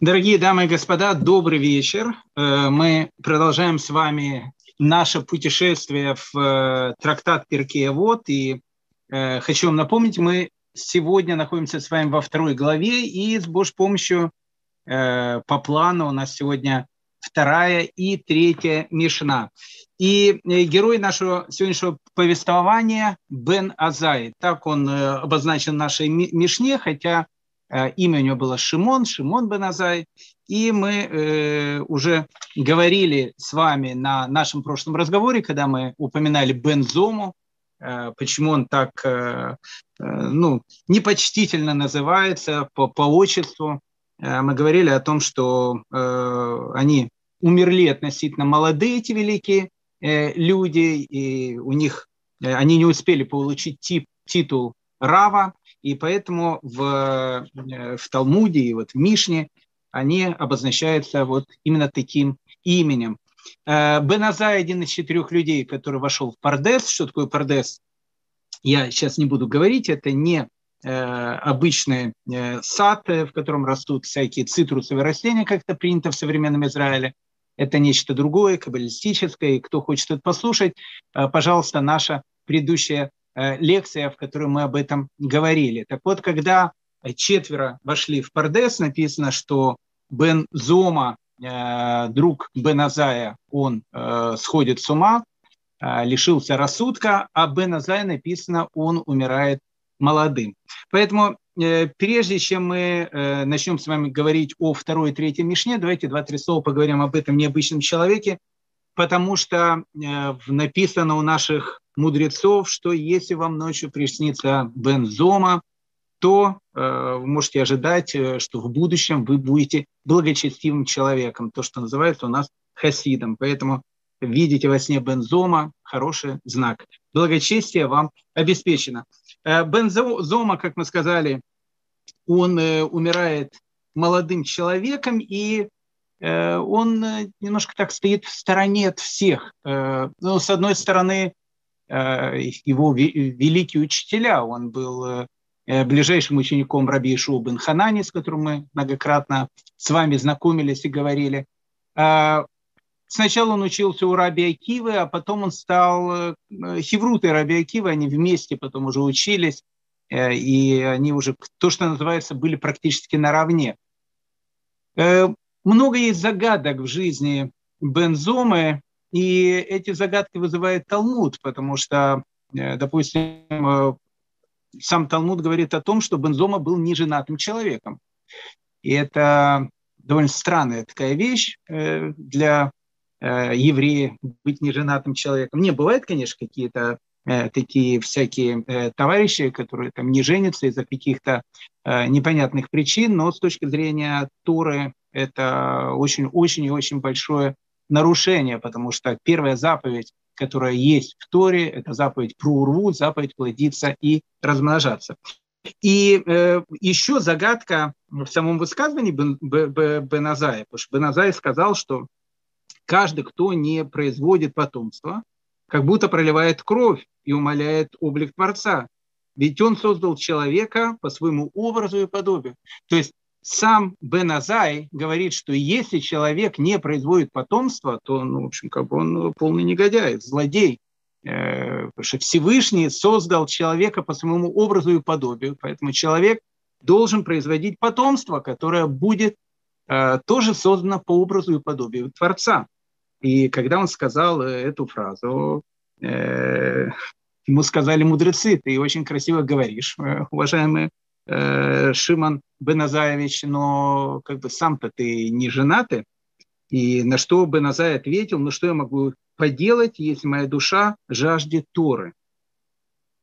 Дорогие дамы и господа, добрый вечер. Э, мы продолжаем с вами наше путешествие в э, трактат Перкея Вот. И э, хочу вам напомнить, мы сегодня находимся с вами во второй главе, и с Божьей помощью по плану у нас сегодня вторая и третья Мишна. И герой нашего сегодняшнего повествования Бен Азай. Так он обозначен в нашей Мишне, хотя имя у него было Шимон, Шимон Беназай. И мы э, уже говорили с вами на нашем прошлом разговоре, когда мы упоминали Бензому, э, почему он так э, э, ну, непочтительно называется по, по отчеству. Э, мы говорили о том, что э, они умерли относительно молодые, эти великие э, люди, и у них э, они не успели получить тип, титул Рава, и поэтому в, э, в Талмуде и вот в Мишне они обозначаются вот именно таким именем. Э, Беназай один из четырех людей, который вошел в Пардес. Что такое Пардес? Я сейчас не буду говорить, это не э, обычный сад, в котором растут всякие цитрусовые растения, как это принято в современном Израиле. Это нечто другое, каббалистическое. И кто хочет это послушать, пожалуйста, наша предыдущая лекция, в которой мы об этом говорили. Так вот, когда четверо вошли в Пардес, написано, что Бен Зома, э, друг Бен Азая, он э, сходит с ума, лишился рассудка, а Бен Азай написано, он умирает молодым. Поэтому прежде чем мы начнем с вами говорить о второй и третьей Мишне, давайте два-три слова поговорим об этом необычном человеке, потому что написано у наших мудрецов, что если вам ночью приснится бензома, то э, вы можете ожидать, э, что в будущем вы будете благочестивым человеком, то, что называется у нас хасидом. Поэтому видите во сне бензома – хороший знак. Благочестие вам обеспечено. Э, бензома, как мы сказали, он э, умирает молодым человеком, и э, он э, немножко так стоит в стороне от всех. Э, ну, с одной стороны, его великие учителя. Он был э, э, ближайшим учеником Раби Ишуа бен Ханани, с которым мы многократно с вами знакомились и говорили. Сначала он учился у Раби Акивы, а потом он стал хеврутой Раби Акивы, они вместе потом уже учились, и они уже, то, что называется, были практически наравне. Много есть загадок в жизни Бензомы, и эти загадки вызывает Талмуд, потому что, э, допустим, э, сам Талмуд говорит о том, что Бензома был неженатым человеком. И это довольно странная такая вещь э, для еврея быть неженатым человеком. Не, бывает, конечно, какие-то такие всякие товарищи, которые там не женятся из-за каких-то непонятных причин, но с точки зрения Торы это очень-очень и очень большое нарушение, потому что первая заповедь, которая есть в Торе, это заповедь про урву, заповедь плодиться и размножаться. И э, еще загадка в самом высказывании Бен, Беназая, потому что Беназай сказал, что каждый, кто не производит потомство, как будто проливает кровь и умаляет облик Творца. Ведь он создал человека по своему образу и подобию. То есть сам Бен Азай говорит, что если человек не производит потомство, то, ну, в общем, как бы он полный негодяй, злодей. Э, потому что Всевышний создал человека по своему образу и подобию, поэтому человек должен производить потомство, которое будет э, тоже создано по образу и подобию Творца. И когда он сказал э, эту фразу, ему сказали мудрецы, ты очень красиво говоришь, уважаемые э, Шиман Беназаевич, но как бы сам-то ты не женатый. И на что Беназай ответил, ну что я могу поделать, если моя душа жаждет Торы?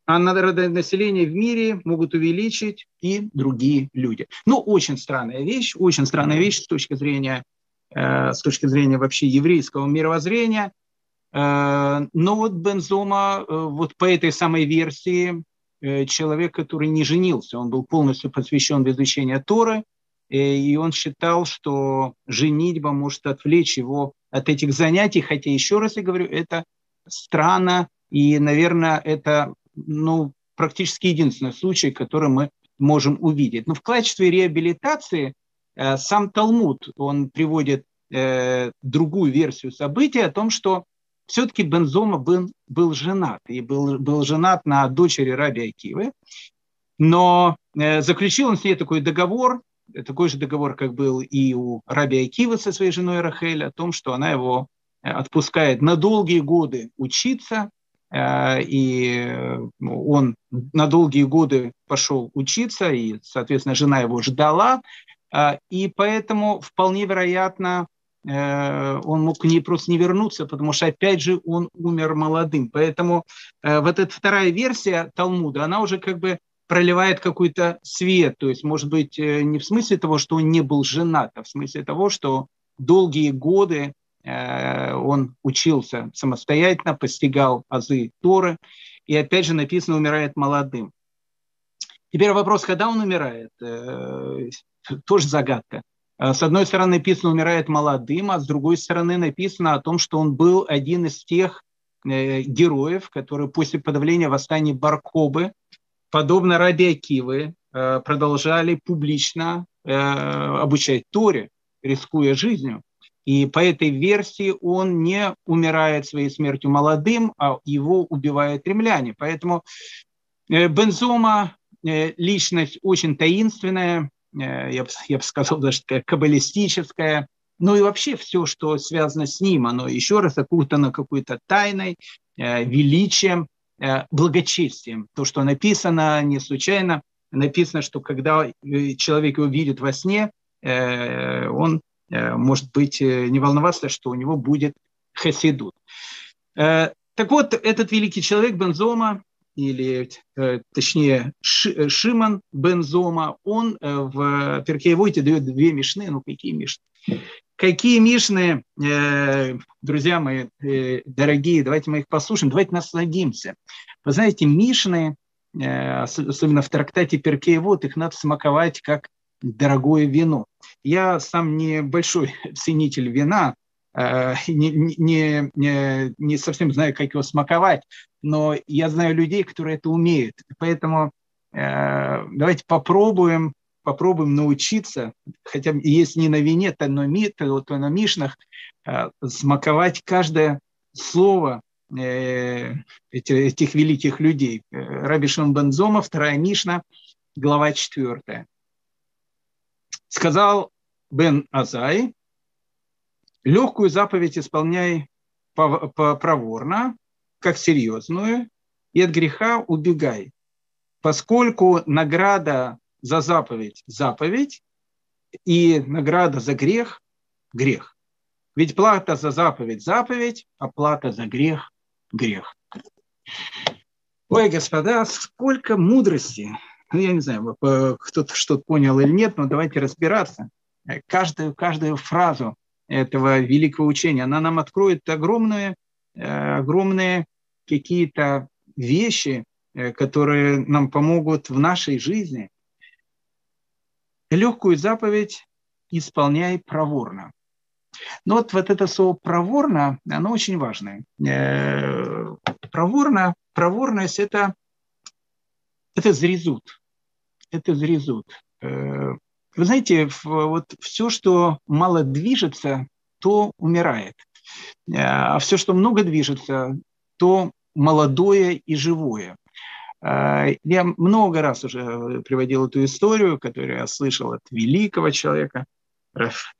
А население в мире могут увеличить и другие люди. Ну, очень странная вещь, очень странная вещь с точки зрения, э, с точки зрения вообще еврейского мировоззрения. Э, но вот Бензома, э, вот по этой самой версии, человек, который не женился, он был полностью посвящен в изучение Торы, э, и он считал, что женитьба может отвлечь его от этих занятий, хотя, еще раз я говорю, это странно, и, наверное, это ну, практически единственный случай, который мы можем увидеть. Но в качестве реабилитации сам Талмуд, он приводит другую версию событий о том, что все-таки Бензома был, был женат, и был, был женат на дочери Раби Акивы, но заключил он с ней такой договор, такой же договор, как был и у Раби Акивы со своей женой Рахель, о том, что она его отпускает на долгие годы учиться, Э, и он на долгие годы пошел учиться, и, соответственно, жена его ждала, э, и поэтому вполне вероятно, э, он мог к ней просто не вернуться, потому что, опять же, он умер молодым. Поэтому вот эта вторая версия Талмуда, она уже как бы проливает какой-то свет, то есть, может быть, не в смысле того, что он не был женат, а в смысле того, что долгие годы Э, он учился самостоятельно, постигал азы Торы, и опять же написано, умирает молодым. Теперь вопрос, когда он умирает, э, тоже загадка. Э, с одной стороны написано, умирает молодым, а с другой стороны написано о том, что он был один из тех героев, которые после подавления восстания Баркобы, подобно Раби Акивы, продолжали публично обучать Торе, рискуя жизнью. И по этой версии он не умирает своей смертью молодым, а его убивают римляне. Поэтому э, Бензома э, личность очень таинственная, э, я бы, я бы сказал, даже такая каббалистическая. Ну и вообще все, что связано с ним, оно еще раз окутано какой-то тайной, величием, благочестием. То, что написано не случайно, написано, что когда человек его видит во сне, он Э, может быть, э, не волноваться, что у него будет хасидут. Э, так вот, этот великий человек Бензома, или точнее Шиман Бензома, он в Перкеевойте дает две мишны. Ну, какие мишны? Какие мишны, друзья мои дорогие, давайте мы их послушаем, давайте насладимся. Вы знаете, мишны, особенно в трактате Перкеевод, их надо смаковать как дорогое вино. Я сам не большой ценитель вина, э, не, не, не, не совсем знаю, как его смаковать, но я знаю людей, которые это умеют. Поэтому э, давайте попробуем, попробуем научиться, хотя если не на вине, то на, ми, то, то на мишнах, э, смаковать каждое слово этих, этих великих людей. Раби Шон Бензома, вторая Мишна, глава четвертая. Сказал Бен Азай, легкую заповедь исполняй проворно, как серьезную, и от греха убегай, поскольку награда за заповедь – заповедь, и награда за грех – грех. Ведь плата за заповедь – заповедь, а плата за грех – грех. Ой, господа, сколько мудрости ну, я не знаю, кто-то что-то понял или нет, но давайте разбираться. Каждую, каждую фразу этого великого учения, она нам откроет огромные, э, огромные какие-то вещи, э, которые нам помогут в нашей жизни. Легкую заповедь исполняй проворно. Но вот, вот это слово проворно, оно очень важное. Э, проворно, проворность это это зрезут. Это зрезут. Э, вы знаете, вот все, что мало движется, то умирает. А все, что много движется, то молодое и живое. Э, я много раз уже приводил эту историю, которую я слышал от великого человека,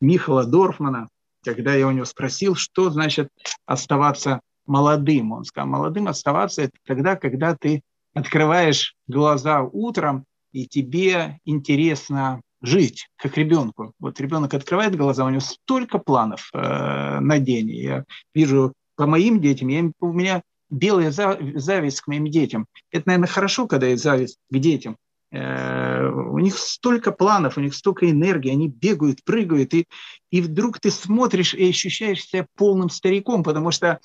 Михала Дорфмана, когда я у него спросил, что значит оставаться молодым. Он сказал, молодым оставаться это тогда, когда ты открываешь глаза утром, и тебе интересно жить, как ребенку. Вот ребенок открывает глаза, у него столько планов э, на день. Я вижу по моим детям, я, у меня белая зависть к моим детям. Это, наверное, хорошо, когда есть зависть к детям. Э, у них столько планов, у них столько энергии, они бегают, прыгают, и, и вдруг ты смотришь и ощущаешь себя полным стариком, потому что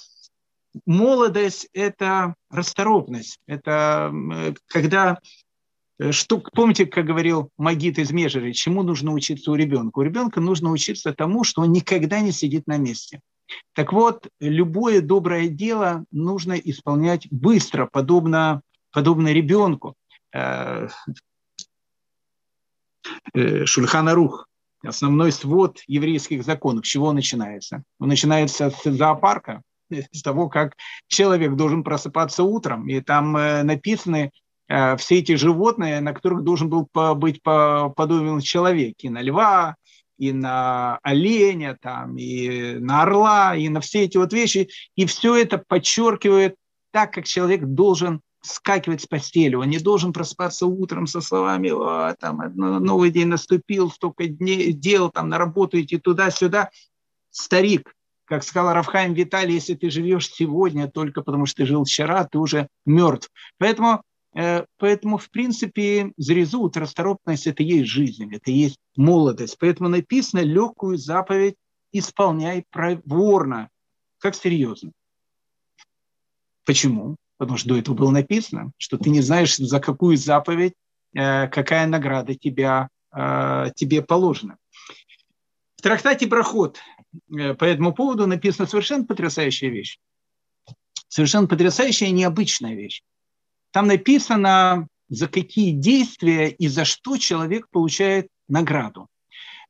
молодость – это расторопность. Это когда э, что, помните, как говорил Магит из Межери, чему нужно учиться у ребенка? У ребенка нужно учиться тому, что он никогда не сидит на месте. Так вот, любое доброе дело нужно исполнять быстро, подобно, подобно ребенку. Э, э, Шульхана Рух основной свод еврейских законов. С чего начинается? Он начинается с зоопарка, с того, как человек должен просыпаться утром, и там э, написаны э, все эти животные, на которых должен был быть подобен человек, и на льва, и на оленя, там, и на орла, и на все эти вот вещи. И все это подчеркивает так, как человек должен скакивать с постели. Он не должен просыпаться утром со словами О, там, новый день наступил, столько дней, дел, там, на работу идти туда-сюда. Старик, как сказал Равхайм Виталий, если ты живешь сегодня только потому, что ты жил вчера, ты уже мертв. Поэтому, поэтому в принципе, зрезут, расторопность – это и есть жизнь, это и есть молодость. Поэтому написано легкую заповедь исполняй проворно. Как серьезно. Почему? Потому что до этого было написано, что ты не знаешь, за какую заповедь, э, какая награда тебя, э, тебе положена. В трактате «Проход» э, по этому поводу написана совершенно потрясающая вещь. Совершенно потрясающая и необычная вещь. Там написано, за какие действия и за что человек получает награду.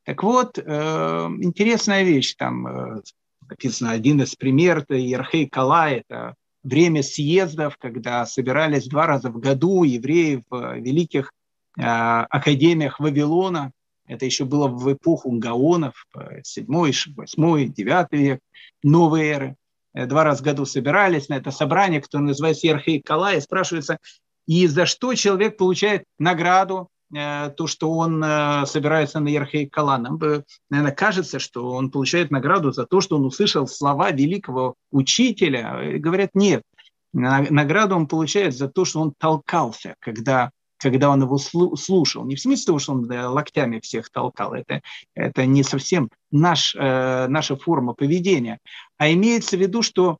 Так вот, интересная вещь, там написано один из примеров, это Ерхей Кала, это время съездов, когда собирались два раза в году евреи в великих э, академиях Вавилона. Это еще было в эпоху Гаонов, 7, 8, 9 век, новой эры. Э, два раза в году собирались на это собрание, которое называется Ерхей Кала, и спрашивается, и за что человек получает награду Э, то, что он э, собирается на Ерхей Кала. Нам бы, наверное, кажется, что он получает награду за то, что он услышал слова великого учителя. И говорят, нет, награду он получает за то, что он толкался, когда когда он его слушал. Не в смысле того, что он локтями всех толкал, это, это не совсем наш, э, наша форма поведения, а имеется в виду, что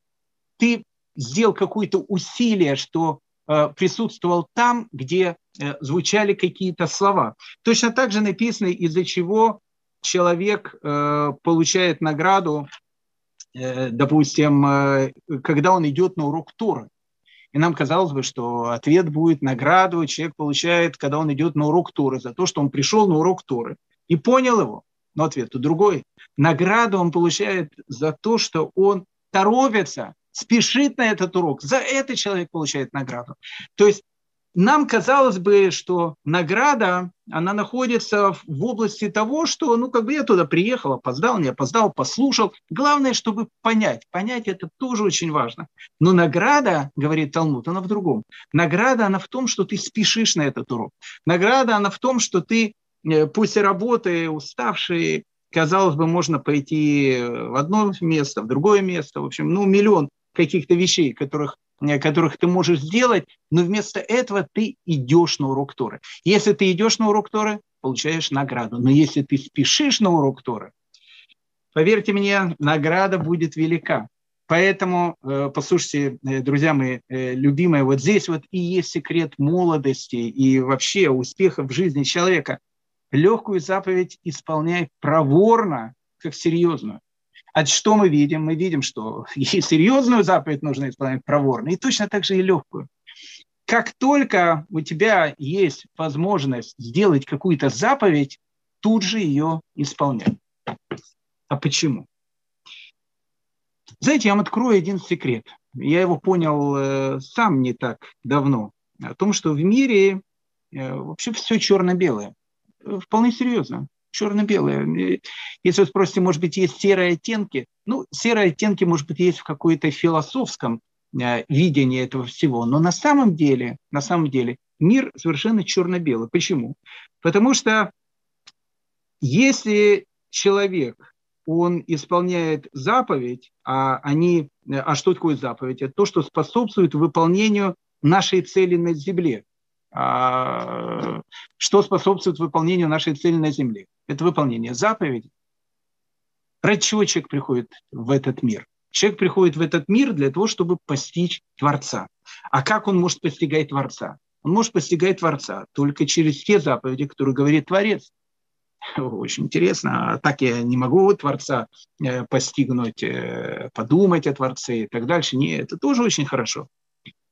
ты сделал какое-то усилие, что э, присутствовал там, где Э, звучали какие-то слова. Точно так же написано, из-за чего человек получает награду, допустим, когда он идет на урок Торы. И нам казалось бы, что ответ будет награду человек получает, когда он идет на урок Торы, за то, что он пришел на урок Торы и понял его. Но ответ другой. Награду он получает за то, что он торопится, спешит на этот урок. За это человек получает награду. То есть нам казалось бы, что награда, она находится в области того, что, ну, как бы я туда приехал, опоздал, не опоздал, послушал. Главное, чтобы понять. Понять это тоже очень важно. Но награда, говорит Талмуд, она в другом. Награда, она в том, что ты спешишь на этот урок. Награда, она в том, что ты э, после работы уставший, казалось бы, можно пойти в одно место, в другое место, в общем, ну, миллион каких-то вещей, которых которых ты можешь сделать, но вместо этого ты идешь на урок Торы. Если ты идешь на урок Торы, получаешь награду. Но если ты спешишь на урок Торы, поверьте мне, награда будет велика. Поэтому, э, послушайте, э, друзья мои любимые, вот здесь вот и есть секрет молодости и вообще успеха в жизни человека. Легкую заповедь исполняй проворно, как серьезную. А что мы видим? Мы видим, что и серьезную заповедь нужно исполнять проворно, и точно так же и легкую. Как только у тебя есть возможность сделать какую-то заповедь, тут же ее исполнять. А почему? Знаете, я вам открою один секрет. Я его понял э, сам не так давно. О том, что в мире э, вообще все черно-белое. Вполне серьезно черно-белое. Если вы спросите, может быть, есть серые оттенки? Ну, серые оттенки, может быть, есть в какой-то философском э, видении этого всего. Но на самом деле, на самом деле, мир совершенно черно-белый. Почему? Потому что если человек, он исполняет заповедь, а, они, а что такое заповедь? Это то, что способствует выполнению нашей цели на земле. А, что способствует выполнению нашей цели на земле? Это выполнение заповедей. Ради чего человек приходит в этот мир? Человек приходит в этот мир для того, чтобы постичь Творца. А как он может постигать Творца? Он может постигать Творца только через те заповеди, которые говорит Творец. Очень интересно. А так я не могу Творца э, постигнуть, э, подумать о Творце и так дальше. Нет, это тоже очень хорошо.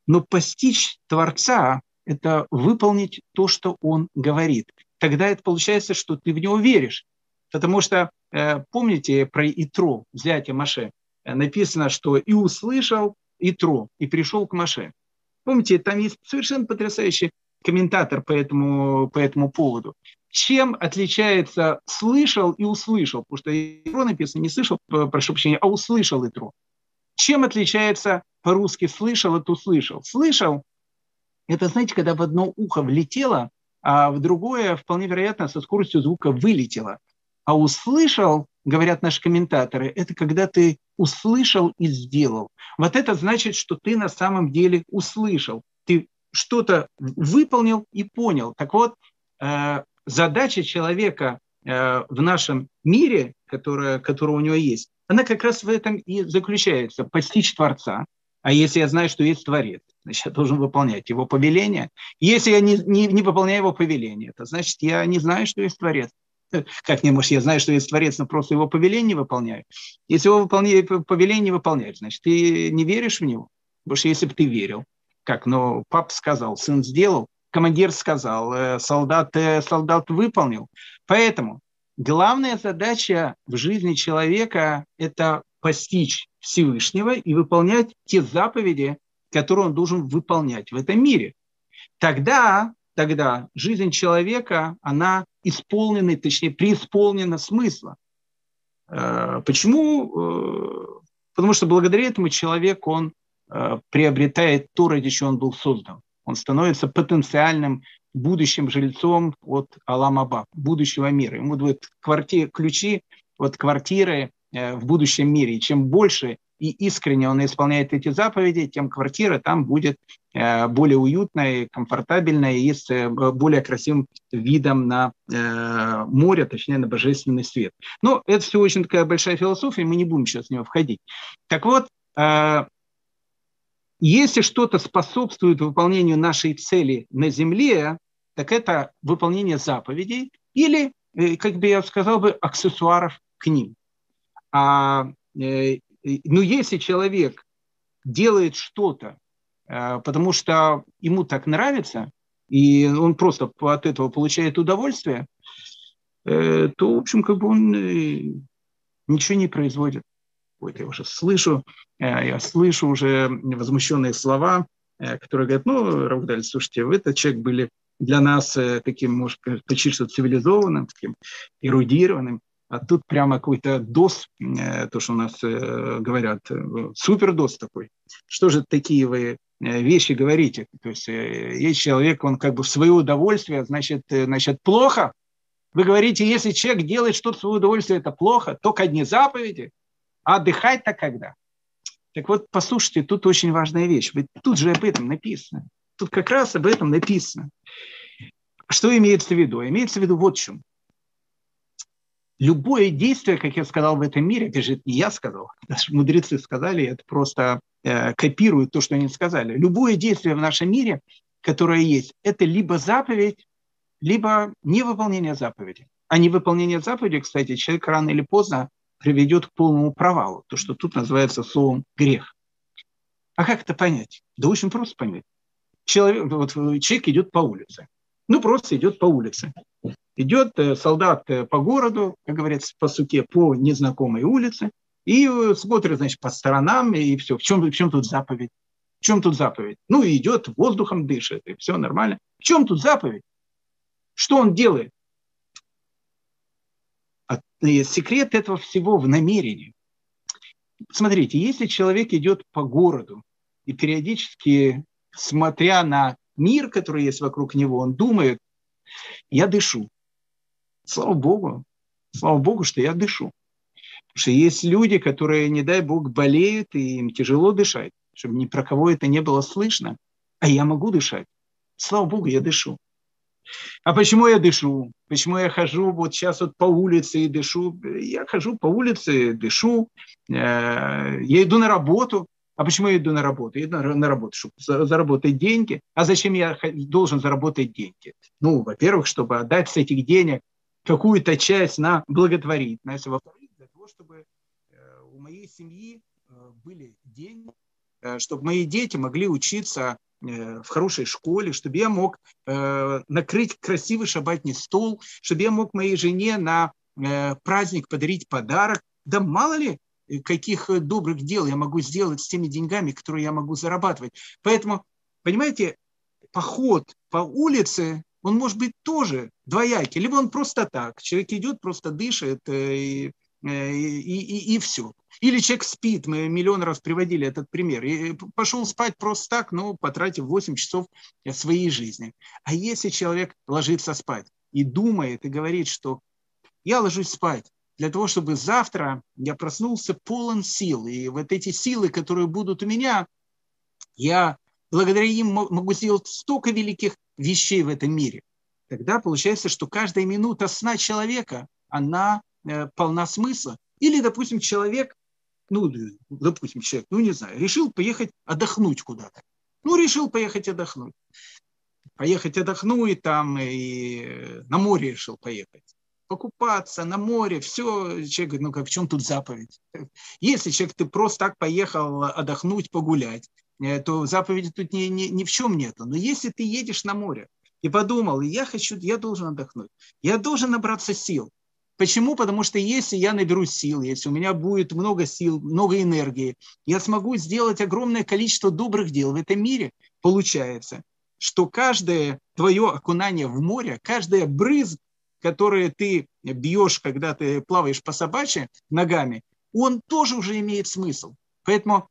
Но постичь Творца это выполнить то, что он говорит. Тогда это получается, что ты в него веришь. Потому что, э, помните про Итро, взятие Маше, э, написано, что и услышал Итро, и пришел к Маше. Помните, там есть совершенно потрясающий комментатор по этому, по этому поводу. Чем отличается слышал и услышал? Потому что Итро написано не слышал, прошу прощения, а услышал Итро. Чем отличается по-русски слышал от услышал? Слышал – это, знаете, когда в одно ухо влетело, а в другое, вполне вероятно, со скоростью звука вылетело. А услышал, говорят наши комментаторы, это когда ты услышал и сделал. Вот это значит, что ты на самом деле услышал. Ты что-то выполнил и понял. Так вот, э, задача человека э, в нашем мире, которая, которая у него есть, она как раз в этом и заключается. Постичь Творца. А если я знаю, что есть Творец, значит, я должен выполнять его повеление. Если я не, не, не выполняю его повеление, то значит, я не знаю, что есть Творец. Как не может, я знаю, что есть Творец, но просто его повеление выполняю. Если его выполняю, повеление не выполняешь, значит, ты не веришь в него. Потому что если бы ты верил, как, ну, папа сказал, сын сделал, командир сказал, э, солдат, э, солдат выполнил. Поэтому главная задача в жизни человека – это постичь Всевышнего и выполнять те заповеди, которые он должен выполнять в этом мире. Тогда, тогда жизнь человека, она исполнена, точнее, преисполнена смысла. Э, почему? Потому что благодаря этому человек, он Э, приобретает то, ради чего он был создан. Он становится потенциальным будущим жильцом от Аламаба, будущего мира. Ему дают кварти- ключи от квартиры э, в будущем мире. И чем больше и искренне он исполняет эти заповеди, тем квартира там будет э, более уютной, комфортабельной и с более красивым видом на море, точнее на божественный свет. Но это все очень такая большая философия, мы не будем сейчас в нее входить. Так вот, если что-то способствует выполнению нашей цели на Земле, так это выполнение заповедей или, э, как бы я сказал бы, аксессуаров к ним. А, э, ну, если человек делает что-то, э, потому что ему так нравится, и он просто от этого получает удовольствие, то, в общем, как бы он ничего не производит. Вот я уже слышу, э, я слышу уже возмущенные слова, э, которые говорят, ну, Равдаль, слушайте, вы этот человек были для нас э, таким, может, почти что цивилизованным, таким эрудированным, а тут прямо какой-то дос, то, что у нас говорят, супер дос такой. Что же такие вы вещи говорите? То есть есть человек, он как бы в свое удовольствие, значит, значит плохо. Вы говорите, если человек делает что-то в свое удовольствие, это плохо, только одни заповеди. А отдыхать-то когда? Так вот, послушайте, тут очень важная вещь. Ведь тут же об этом написано. Тут как раз об этом написано. Что имеется в виду? Имеется в виду вот в чем. Любое действие, как я сказал, в этом мире, это же не я сказал, даже мудрецы сказали, это просто э, копируют то, что они сказали. Любое действие в нашем мире, которое есть, это либо заповедь, либо невыполнение заповеди. А невыполнение заповеди, кстати, человек рано или поздно приведет к полному провалу, то, что тут называется словом грех. А как это понять? Да очень просто понять. Человек, вот, человек идет по улице. Ну, просто идет по улице. Идет э, солдат э, по городу, как говорится, по суке, по незнакомой улице, и э, смотрит, значит, по сторонам, и все. В чем, в чем тут заповедь? В чем тут заповедь? Ну, идет, воздухом дышит, и все нормально. В чем тут заповедь? Что он делает? секрет этого всего в намерении. Смотрите, если человек идет по городу и периодически, смотря на мир, который есть вокруг него, он думает, я дышу. Слава Богу, слава Богу, что я дышу. Потому что есть люди, которые, не дай Бог, болеют, и им тяжело дышать, чтобы ни про кого это не было слышно, а я могу дышать. Слава Богу, я дышу. А почему я дышу? Почему я хожу вот сейчас вот по улице и дышу? Я хожу по улице, дышу, э, я иду на работу. А почему я иду на работу? Я иду на работу, чтобы заработать деньги. А зачем я должен заработать деньги? Ну, во-первых, чтобы отдать с этих денег какую-то часть на благотворительность. Во-вторых, для того, чтобы э, у моей семьи э, были деньги, чтобы мои дети могли учиться Э, в хорошей школе, чтобы я мог э, накрыть красивый шабатный стол, чтобы я мог моей жене на э, праздник, подарить подарок. Да мало ли, э, каких добрых дел я могу сделать с теми деньгами, которые я могу зарабатывать. Поэтому, понимаете, поход по улице, он может быть тоже двоякий. Либо он просто так, человек идет, просто дышит и, и, и, и все. Или человек спит, мы миллион раз приводили этот пример, и пошел спать просто так, но потратив 8 часов своей жизни. А если человек ложится спать и думает, и говорит, что я ложусь спать для того, чтобы завтра я проснулся полон сил, и вот эти силы, которые будут у меня, я благодаря им могу сделать столько великих вещей в этом мире. Тогда получается, что каждая минута сна человека, она э, полна смысла. Или, допустим, человек ну, допустим, человек, ну, не знаю, решил поехать отдохнуть куда-то. Ну, решил поехать отдохнуть. Поехать отдохнуть там и на море решил поехать. Покупаться на море, все. Человек говорит, ну, как в чем тут заповедь? Если человек, ты просто так поехал отдохнуть, погулять, э, то заповеди тут ни, ни, ни в чем нету. Но если ты едешь на море и подумал, я хочу, я должен отдохнуть, я должен набраться сил, Почему? Потому что если я наберу сил, если у меня будет много сил, много энергии, я смогу сделать огромное количество добрых дел в этом мире. Получается, что каждое твое окунание в море, каждая брызг, которую ты бьешь, когда ты плаваешь по собачьи ногами, он тоже уже имеет смысл. Поэтому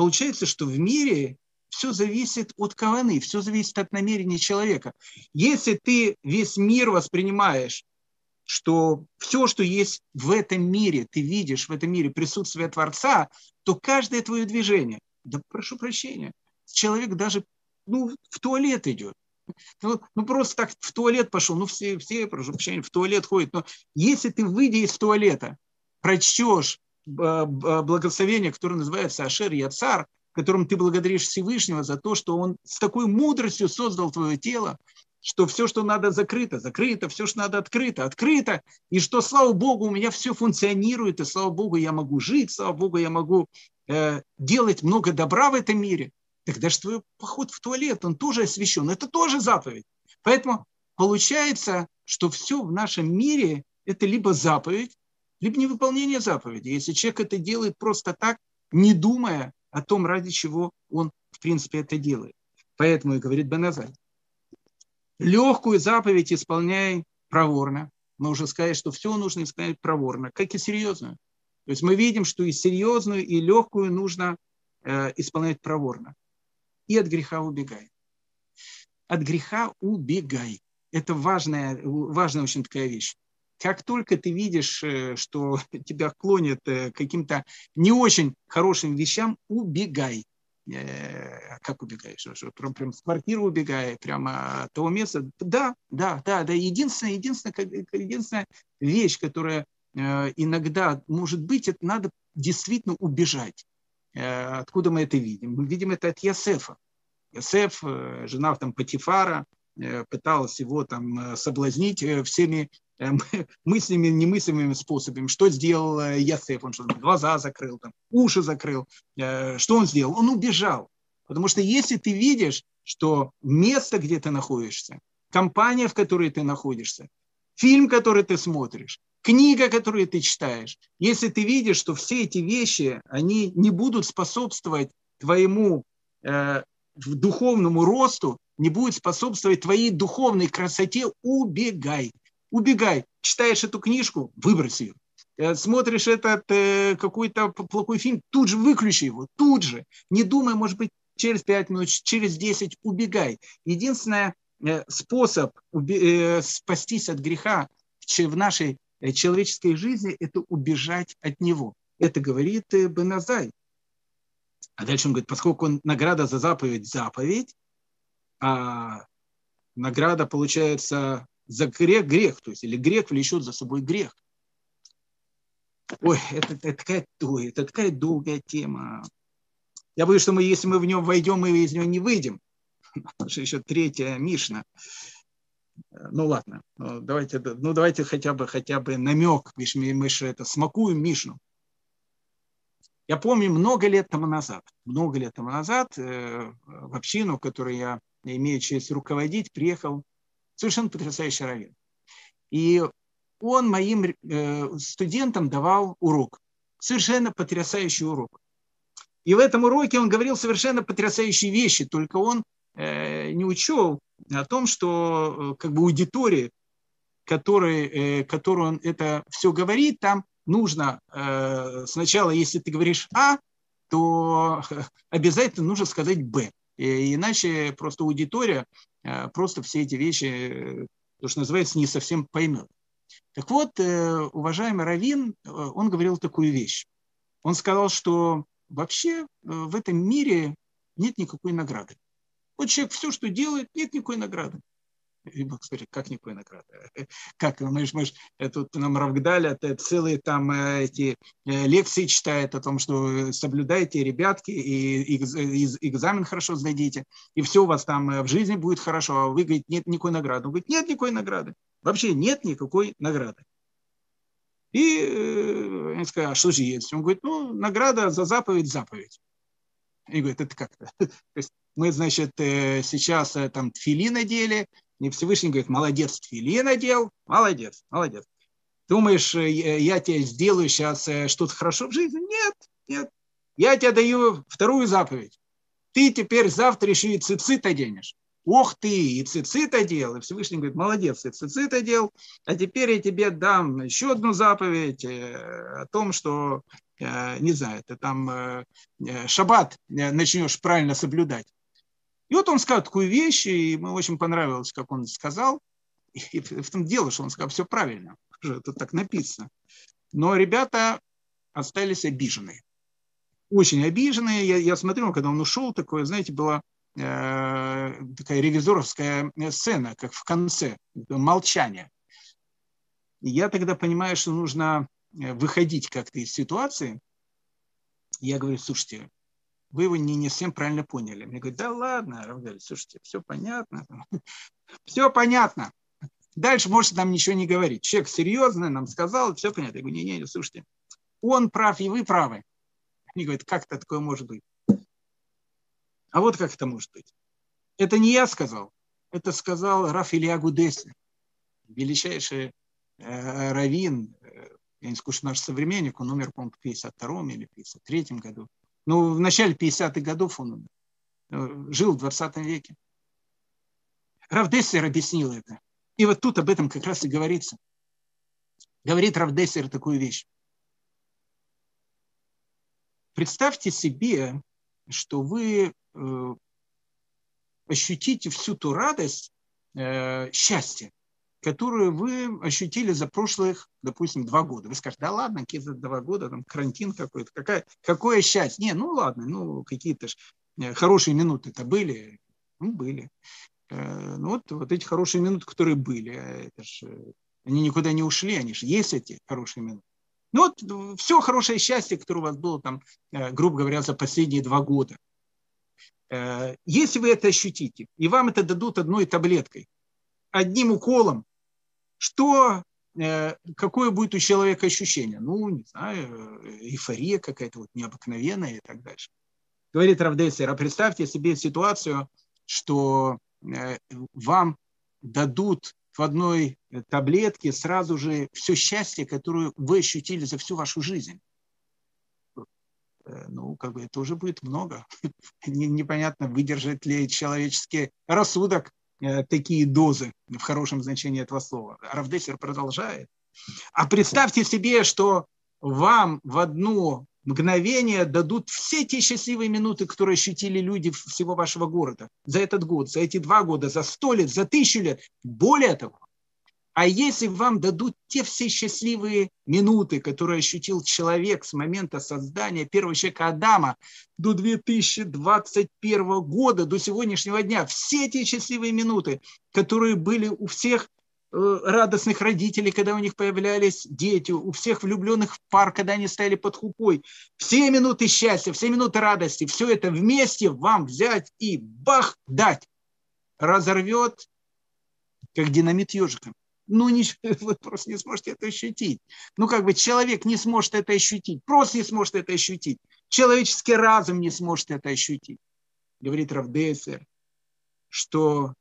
получается, что в мире все зависит от каваны, все зависит от намерения человека. Если ты весь мир воспринимаешь что все, что есть в этом мире, ты видишь в этом мире присутствие Творца, то каждое твое движение, да прошу прощения, человек даже ну, в туалет идет. Ну, ну просто так в туалет пошел, ну все, все, прошу прощения, в туалет ходят. Но если ты, выйдя из туалета, прочтешь благословение, которое называется Ашер Яцар, которым ты благодаришь Всевышнего за то, что он с такой мудростью создал твое тело, что все, что надо, закрыто, закрыто, все, что надо, открыто, открыто, и что, слава Богу, у меня все функционирует, и, слава Богу, я могу жить, слава Богу, я могу э, делать много добра в этом мире, тогда же твой поход в туалет, он тоже освящен, это тоже заповедь. Поэтому получается, что все в нашем мире – это либо заповедь, либо невыполнение заповеди. Если человек это делает просто так, не думая о том, ради чего он, в принципе, это делает. Поэтому и говорит Беназаль, Легкую заповедь исполняй проворно. Мы уже сказали, что все нужно исполнять проворно, как и серьезную. То есть мы видим, что и серьезную, и легкую нужно э, исполнять проворно. И от греха убегай. От греха убегай. Это важная, важная очень такая вещь. Как только ты видишь, э, что тебя клонят э, каким-то не очень хорошим вещам, убегай. Э, как убегаешь, прям, прям с квартиры убегая, прямо от того места. Да, да, да, да. Единственная, единственная, единственная вещь, которая иногда может быть, это надо действительно убежать. Откуда мы это видим? Мы видим это от Ясефа. Ясеф, жена там Патифара, пыталась его там соблазнить всеми мыслями, немыслимыми способами. Что сделал э, Ясеф? Он что, глаза закрыл, там, уши закрыл. Э, что он сделал? Он убежал. Потому что если ты видишь, что место, где ты находишься, компания, в которой ты находишься, фильм, который ты смотришь, книга, которую ты читаешь, если ты видишь, что все эти вещи, они не будут способствовать твоему э, духовному росту, не будут способствовать твоей духовной красоте, убегай убегай. Читаешь эту книжку, выбрось ее. Э, смотришь этот э, какой-то плохой фильм, тут же выключи его, тут же. Не думай, может быть, через 5 минут, через 10 убегай. Единственный э, способ э, спастись от греха в нашей э, человеческой жизни – это убежать от него. Это говорит э, Беназай. А дальше он говорит, поскольку он, награда за заповедь – заповедь, а награда, получается, за грех грех, то есть или грех влечет за собой грех. Ой, это, это, такая, ой, это такая долгая тема. Я боюсь, что мы, если мы в нем войдем, мы из него не выйдем. Еще третья Мишна. Ну ладно, ну, давайте, ну, давайте хотя бы, хотя бы намек, видишь, мы же это смакуем Мишну. Я помню много лет тому назад, много лет тому назад э, в общину, которую я имею честь руководить, приехал совершенно потрясающий раввин. И он моим э, студентам давал урок. Совершенно потрясающий урок. И в этом уроке он говорил совершенно потрясающие вещи, только он э, не учел о том, что э, как бы аудитория, которой, которую он это все говорит, там нужно сначала, если ты говоришь А, то обязательно нужно сказать Б. Иначе просто аудитория просто все эти вещи, э, то, что называется, не совсем поймет. Так вот, э, уважаемый Равин, э, он говорил такую вещь. Он сказал, что вообще в этом мире нет никакой награды. Вот человек все, что делает, нет никакой награды. И мы сказали, как никакой награды? Как, мы же, мы же тут нам Равгдаля целые там эти лекции читает о том, что соблюдайте, ребятки, и экзамен хорошо сдадите, и все у вас там в жизни будет хорошо, а вы говорите, нет никакой награды. Он говорит, нет никакой награды. Вообще нет никакой награды. И э, они сказали, а что же есть? Он говорит, ну, награда за заповедь – заповедь. И говорит, это как-то. То есть мы, значит, э, сейчас э, там тфили надели, и Всевышний говорит, молодец, тфили надел, молодец, молодец. Думаешь, я тебе сделаю сейчас что-то хорошо в жизни? Нет, нет. Я тебе даю вторую заповедь. Ты теперь завтра еще и цицит оденешь ох ты, и цицит одел. И Всевышний говорит, молодец, и цицит одел, а теперь я тебе дам еще одну заповедь э, о том, что, э, не знаю, ты там э, шаббат начнешь правильно соблюдать. И вот он сказал такую вещь, и мне очень понравилось, как он сказал. И в том дело, что он сказал все правильно. Тут так написано. Но ребята остались обиженные. Очень обиженные. Я, я смотрел, когда он ушел, такое, знаете, было Э, такая ревизоровская сцена, как в конце, молчание. Я тогда понимаю, что нужно э, выходить как-то из ситуации. Я говорю, слушайте, вы его не, не всем правильно поняли. Мне говорят, да ладно, Равгаль, слушайте, все понятно. Все понятно. Дальше можете нам ничего не говорить. Человек серьезный, нам сказал, все понятно. Я говорю, не-не, слушайте, он прав, и вы правы. Они говорят, как это такое может быть? А вот как это может быть. Это не я сказал, это сказал Раф Илья Гудеси, величайший э, раввин, э, я не скажу, наш современник, он умер, по-моему, в 52 или 53 году. Ну, в начале 50-х годов он умер. Э, жил в 20 веке. Раф Дессер объяснил это. И вот тут об этом как раз и говорится. Говорит Раф Дессер такую вещь. Представьте себе, что вы Э, ощутите всю ту радость, э, счастье, которую вы ощутили за прошлых, допустим, два года. Вы скажете, да ладно, какие-то два года, там карантин какой-то, какая, какое счастье. Не, ну ладно, ну какие-то ж э, хорошие минуты-то были, ну были. Ну вот, вот эти хорошие минуты, которые были, это ж, они никуда не ушли, они же есть эти хорошие минуты. Ну вот все хорошее счастье, которое у вас было там, грубо говоря, за последние два года – Э, если вы это ощутите, и вам это дадут одной таблеткой, одним уколом, что, э, какое будет у человека ощущение? Ну, не знаю, эйфория какая-то вот необыкновенная и так дальше. Говорит Равдесер, а представьте себе ситуацию, что э, вам дадут в одной таблетке сразу же все счастье, которое вы ощутили за всю вашу жизнь. Э, ну, как бы это уже будет много. Непонятно, выдержит ли человеческий рассудок такие дозы в хорошем значении этого слова. Равдесер продолжает. А представьте себе, что вам в одно мгновение дадут все те счастливые минуты, которые ощутили люди всего вашего города за этот год, за эти два года, за сто лет, за тысячу лет. Более того, а если вам дадут те все счастливые минуты, которые ощутил человек с момента создания первого человека Адама до 2021 года, до сегодняшнего дня, все эти счастливые минуты, которые были у всех э, радостных родителей, когда у них появлялись дети, у всех влюбленных в пар, когда они стояли под хупой. Все минуты счастья, все минуты радости, все это вместе вам взять и бах дать. Разорвет, как динамит ежиком ну, не, вы просто не сможете это ощутить. Ну, как бы человек не сможет это ощутить, просто не сможет это ощутить. Человеческий разум не сможет это ощутить. Говорит Равдесер, что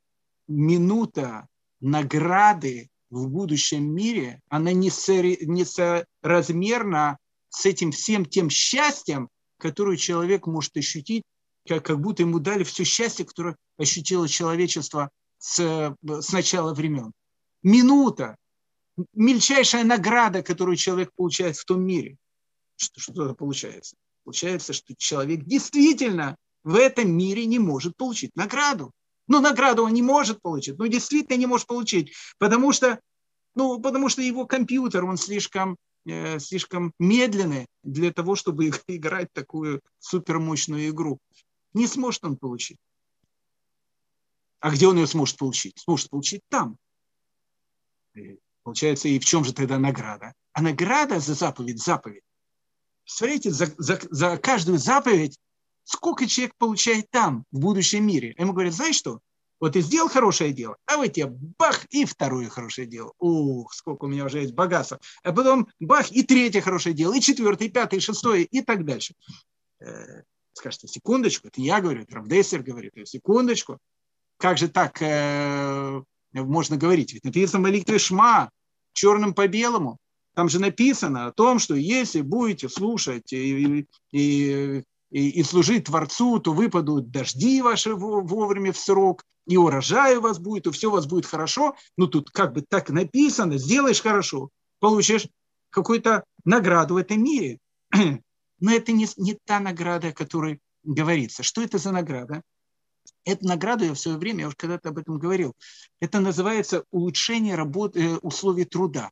минута награды в будущем мире, она несоразмерна с этим всем тем счастьем, которое человек может ощутить, как, как будто ему дали все счастье, которое ощутило человечество с, с начала времен. Минута, мельчайшая награда, которую человек получает в том мире. Что, что это получается? Получается, что человек действительно в этом мире не может получить награду. Ну, награду он не может получить, ну, действительно не может получить, потому что, ну, потому что его компьютер, он слишком, э, слишком медленный для того, чтобы играть такую супермощную игру. Не сможет он получить. А где он ее сможет получить? Сможет получить там. Получается, и в чем же тогда награда? А награда за заповедь – заповедь. Представляете, за, за, за каждую заповедь сколько человек получает там, в будущем мире. Ему говорят, знаешь что, вот ты сделал хорошее дело, а вот тебе бах, и второе хорошее дело. Ух, сколько у меня уже есть богатства. А потом бах, и третье хорошее дело, и четвертое, и пятое, и шестое, и так дальше. Э, скажете, секундочку, это я говорю, это говорит, секундочку. Как же так э, можно говорить? Ведь написано молитве Шма, черным по белому. Там же написано о том, что если будете слушать и, и, и, и служить Творцу, то выпадут дожди ваши вовремя в срок, и урожай у вас будет, и все у вас будет хорошо. Ну, тут как бы так написано, сделаешь хорошо, получишь какую-то награду в этом мире. Но это не, не та награда, о которой говорится. Что это за награда? Эту награду я в свое время, я уже когда-то об этом говорил, это называется улучшение работы, э, условий труда.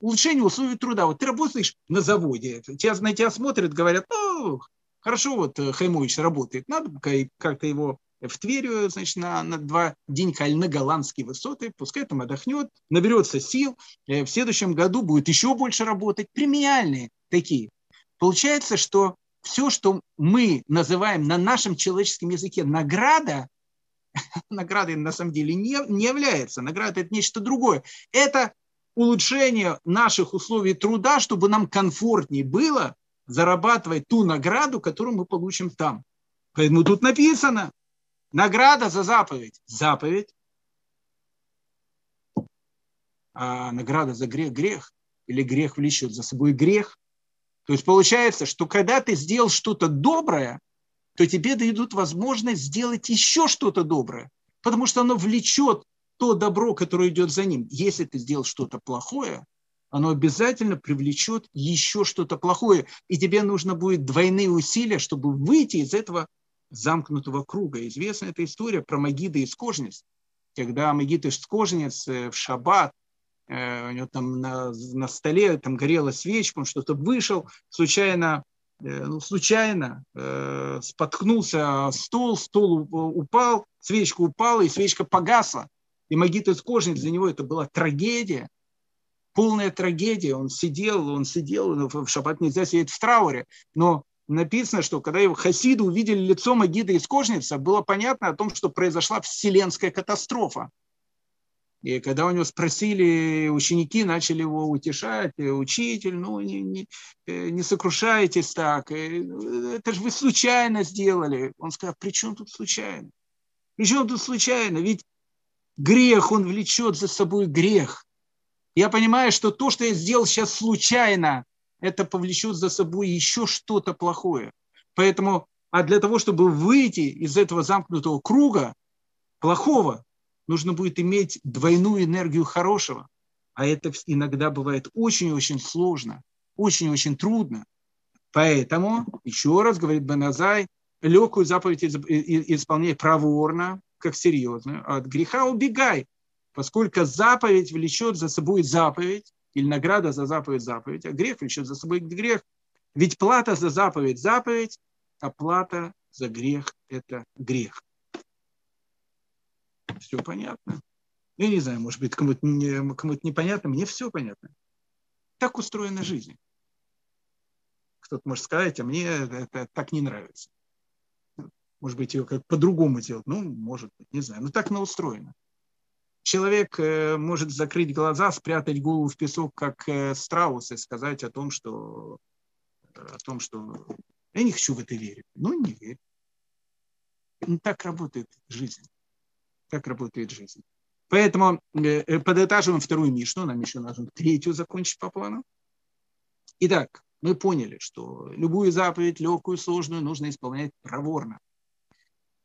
Улучшение условий труда. Вот ты работаешь на заводе, тебя, на тебя смотрят, говорят, ну, хорошо, вот э, Хаймович работает, надо как-то его в Тверь, значит, на, на два денька или на голландские высоты, пускай там отдохнет, наберется сил, э, в следующем году будет еще больше работать, премиальные такие. Получается, что все, что мы называем на нашем человеческом языке награда, наградой на самом деле не, не является. Награда – это нечто другое. Это улучшение наших условий труда, чтобы нам комфортнее было зарабатывать ту награду, которую мы получим там. Поэтому тут написано, награда за заповедь. Заповедь. А награда за грех – грех. Или грех влечет за собой грех. То есть получается, что когда ты сделал что-то доброе, то тебе дадут возможность сделать еще что-то доброе, потому что оно влечет то добро, которое идет за ним. Если ты сделал что-то плохое, оно обязательно привлечет еще что-то плохое, и тебе нужно будет двойные усилия, чтобы выйти из этого замкнутого круга. Известна эта история про Магида из Кожниц, когда Магида из Кожниц э, в шаббат у него там на, на столе там горела свечка, он что-то вышел, случайно, э, ну, случайно э, споткнулся стол, стол упал, свечка упала, и свечка погасла. И Магит из кожниц, для него это была трагедия, полная трагедия. Он сидел, он сидел, ну, в шаббат нельзя сидеть в трауре, но написано, что когда его хасиды увидели лицо Магида из кожницы, было понятно о том, что произошла вселенская катастрофа. И когда у него спросили, ученики начали его утешать, «Э, учитель, ну не, не, э, не сокрушайтесь так, э, это же вы случайно сделали. Он сказал, при чем тут случайно? При чем тут случайно? Ведь грех, он влечет за собой грех. Я понимаю, что то, что я сделал сейчас случайно, это повлечет за собой еще что-то плохое. Поэтому, а для того, чтобы выйти из этого замкнутого круга плохого, нужно будет иметь двойную энергию хорошего. А это иногда бывает очень-очень сложно, очень-очень трудно. Поэтому, еще раз говорит Баназай, легкую заповедь исполняй проворно, как серьезную, а от греха убегай, поскольку заповедь влечет за собой заповедь, или награда за заповедь заповедь, а грех влечет за собой грех. Ведь плата за заповедь заповедь, а плата за грех – это грех все понятно. Я не знаю, может быть, кому-то, не, кому непонятно, мне все понятно. Так устроена жизнь. Кто-то может сказать, а мне это так не нравится. Может быть, ее как по-другому делать. Ну, может быть, не знаю. Но так она устроена. Человек э, может закрыть глаза, спрятать голову в песок, как э, страус, и сказать о том, что, о том, что я не хочу в это верить. Ну, не верь. Ну, так работает жизнь. Так работает жизнь. Поэтому э, подытаживаем вторую Мишну, нам еще нужно третью закончить по плану. Итак, мы поняли, что любую заповедь, легкую, сложную, нужно исполнять проворно.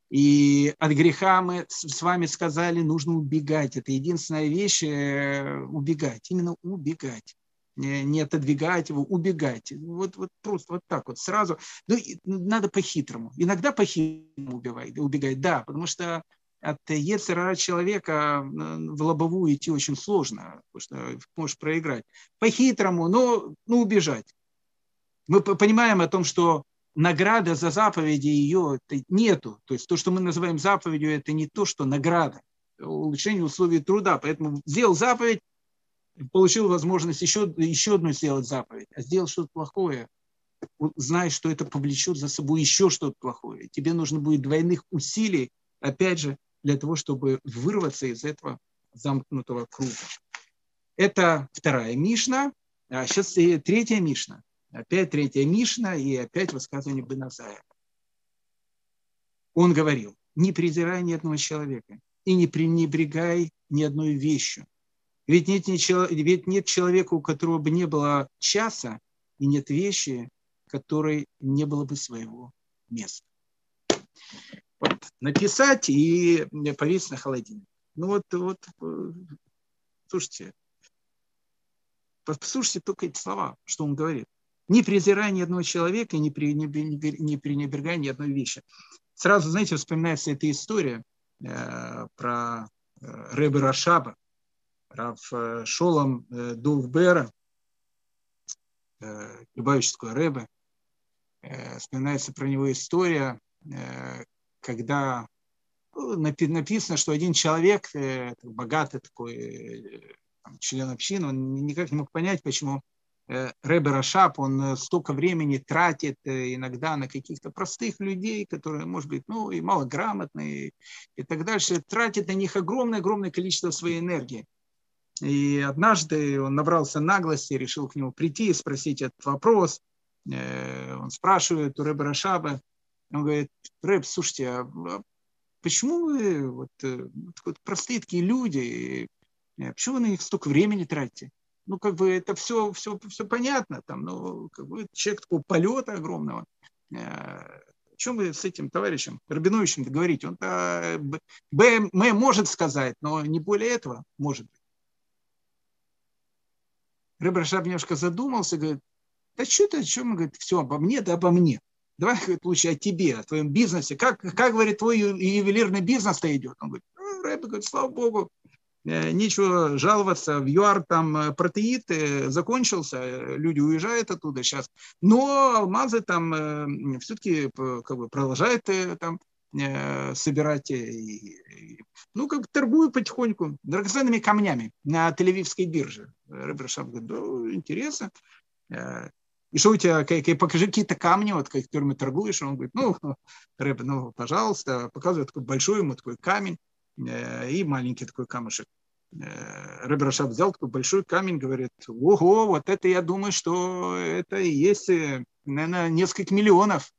И от греха мы с вами сказали, нужно убегать. Это единственная вещь, э, убегать, именно убегать. Не, отодвигать его, убегать. Вот, вот просто вот так вот сразу. Ну, надо по-хитрому. Иногда по-хитрому убивать, убегать, да, потому что от Ецера человека в лобовую идти очень сложно, потому что можешь проиграть. По-хитрому, но ну, убежать. Мы понимаем о том, что награда за заповеди ее нету. То есть то, что мы называем заповедью, это не то, что награда, улучшение условий труда. Поэтому сделал заповедь, получил возможность еще, еще одну сделать заповедь, а сделал что-то плохое, знай, что это повлечет за собой еще что-то плохое. Тебе нужно будет двойных усилий, опять же, для того, чтобы вырваться из этого замкнутого круга. Это вторая Мишна. А сейчас третья Мишна. Опять третья Мишна и опять высказывание Беназая. Он говорил, не презирай ни одного человека и не пренебрегай ни одной вещью. Ведь нет, ведь нет человека, у которого бы не было часа, и нет вещи, которой не было бы своего места. Написать и повесить на холодильник. Ну вот, вот, э, слушайте, послушайте только эти слова, что он говорит не презирая ни одного человека, не пренебрегая ни одной вещи. Сразу, знаете, вспоминается эта история э, про э, Рэбе Рашаба, Рав э, Шолом э, Дов-Бера, э, Любавичского Рэбе. Э, вспоминается про него история, э, когда ну, написано, что один человек, э, богатый такой э, член общины, он никак не мог понять, почему Э, Рэбе Рашап, он столько времени тратит иногда на каких-то простых людей, которые, может быть, ну и малограмотные и так дальше, тратит на них огромное-огромное количество своей энергии. И однажды он набрался наглости, решил к нему прийти и спросить этот вопрос. Он спрашивает у Рэбе Рашаба, он говорит, Рэб, слушайте, а, а почему вы, вот, вот простые такие люди, почему вы на них столько времени тратите? ну, как бы это все, все, все понятно, там, ну, как бы человек такого полета огромного. Э, о чем вы с этим товарищем Рабиновичем говорите? Он-то БМ может сказать, но не более этого может быть. Рэб Рашаб немножко задумался, говорит, да что ты, о чем? Говорит, все обо мне, да обо мне. Давай говорит, лучше о тебе, о твоем бизнесе. Как, как говорит, твой ювелирный бизнес-то идет? Он говорит, ну, Рэб, говорит, слава богу, Э, нечего жаловаться, в ЮАР там э, протеид э, закончился, люди уезжают оттуда сейчас, но алмазы там все-таки как бы продолжают там собирать, ну, как торгуют потихоньку драгоценными камнями на Тель-Авивской бирже. Рыбрашав говорит, да, интересно. И что у тебя, покажи какие-то камни, вот, которыми торгуешь. Он говорит, ну, Рэб, ну, пожалуйста, показывает такой большой ему такой камень и маленький такой камушек. Э, Рэб Рашаб взял такой большой камень, говорит, ого, вот это я думаю, что это и есть, э, наверное, несколько миллионов.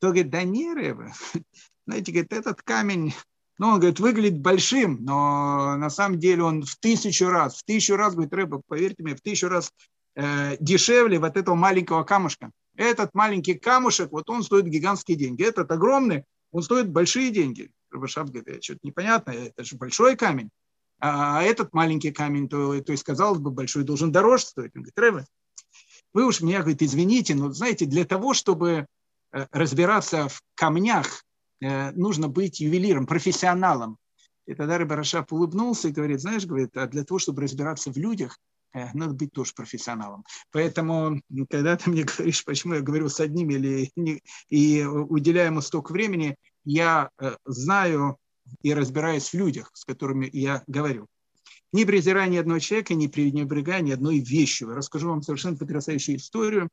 То говорит, да не, Рэб, знаете, говорит, этот камень, ну, он, говорит, выглядит большим, но на самом деле он в тысячу раз, в тысячу раз, говорит, Рэб, поверьте мне, в тысячу раз э, дешевле вот этого маленького камушка. Этот маленький камушек, вот он стоит гигантские деньги. Этот огромный, он стоит большие деньги. Рабашаб говорит, это что-то непонятно, это же большой камень. А этот маленький камень, то, то есть, казалось бы, большой должен дороже стоить. Он говорит, Рэбе, вы уж меня, говорит, извините, но, знаете, для того, чтобы э, разбираться в камнях, э, нужно быть ювелиром, профессионалом. И тогда Рэбе Рашап улыбнулся и говорит, знаешь, говорит, а для того, чтобы разбираться в людях, э, надо быть тоже профессионалом. Поэтому, когда ты мне говоришь, почему я говорю с одним или не, и уделяю ему столько времени, я знаю и разбираюсь в людях, с которыми я говорю. Не презирая ни одного человека, не пренебрегая ни одной вещью. Расскажу вам совершенно потрясающую историю.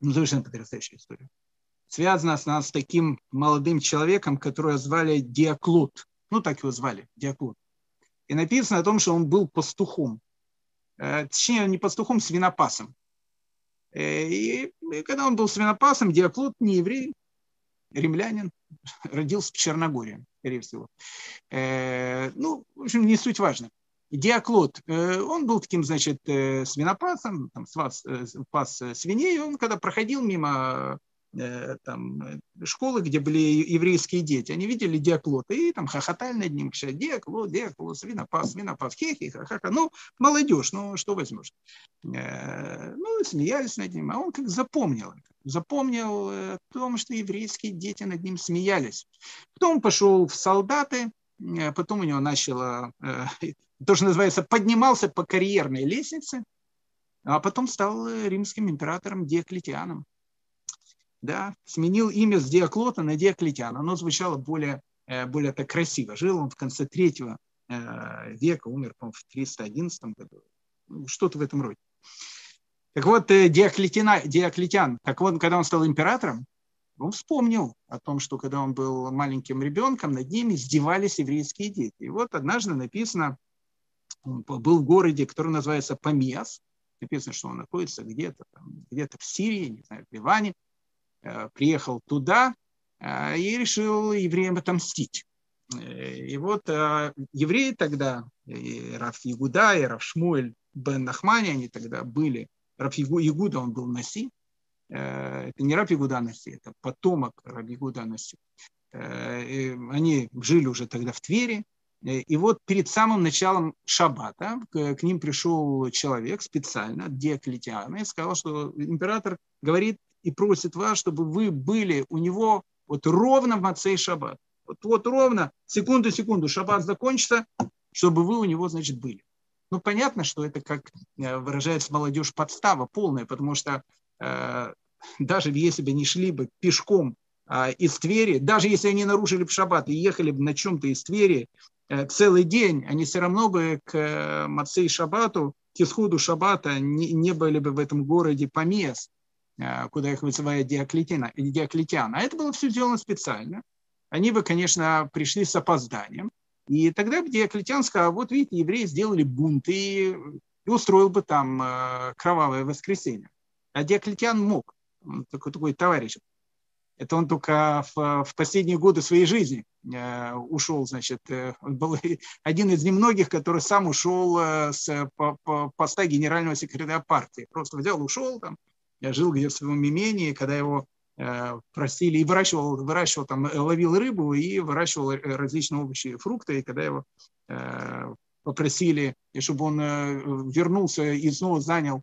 Ну, совершенно потрясающую историю. Связана она с таким молодым человеком, которого звали Диаклут. Ну, так его звали, Диаклут. И написано о том, что он был пастухом. Э, точнее, не пастухом, свинопасом. Э, и когда он был свинопасом, Диаклут, не еврей, римлянин, родился в Черногории. скорее всего. Э, ну, в общем, не суть важно. Диаклот, э, он был таким, значит, свинопасом, там, спас, пас свиней, он когда проходил мимо там, школы, где были еврейские дети, они видели диаклота и там хохотали над ним, диаклот, диаклот, свинопас, свинопас, хехи, ха-ха-ха. Ну, молодежь, ну, что возьмешь? Ну, смеялись над ним, а он как запомнил запомнил о том, что еврейские дети над ним смеялись. Потом пошел в солдаты, потом у него начало, то, что называется, поднимался по карьерной лестнице, а потом стал римским императором Диоклетианом. Да, сменил имя с Диоклота на Диоклетиана. Оно звучало более, более так красиво. Жил он в конце третьего века, умер, по в 311 году. Ну, что-то в этом роде. Так вот, э, Диоклетина, Диоклетиан, так вот, когда он стал императором, он вспомнил о том, что когда он был маленьким ребенком, над ним издевались еврейские дети. И вот однажды написано, он был в городе, который называется Памиас, написано, что он находится где-то где-то в Сирии, не знаю, в Ливане, э, приехал туда э, и решил евреям отомстить. И вот евреи тогда, и Раф Ягуда, и Раф Шмуэль бен Нахмани, они тогда были Раб Ягуда, он был Наси. Э, это не Раб Ягуда Наси, это потомок Раб Ягуда Наси. Э, они жили уже тогда в Твери. Э, и вот перед самым началом шаббата к, ним пришел человек специально, Диоклетиана, и сказал, что император говорит и просит вас, чтобы вы были у него вот ровно в Мацей шаббат. Вот, вот ровно, секунду-секунду, шаббат закончится, чтобы вы у него, значит, были. Ну, понятно, что это, как э, выражается молодежь, подстава полная, потому что э, даже если бы они шли бы пешком э, из Твери, даже если они нарушили бы шаббат и ехали бы на чем-то из Твери э, целый день, они все равно бы к э, Мацей Шабату, к исходу Шаббата не, не были бы в этом городе помес, э, куда их вызывает Диоклетиан. Диоклетиан. А это было все сделано специально. Они бы, конечно, пришли с опозданием, и тогда Диоклетиан сказал, вот видите, евреи сделали бунт и, и устроил бы там э, кровавое воскресенье. А Диоклетиан мог, он такой, такой товарищ. Это он только в, в последние годы своей жизни э, ушел, значит, э, он был один из немногих, который сам ушел э, с по, по поста генерального секретаря партии. Просто взял, ушел там, я жил где-то в своем имении, когда его Э, просили и выращивал, выращивал там, э, ловил рыбу и выращивал э, различные овощи и фрукты. И когда его попросили, чтобы он вернулся и снова занял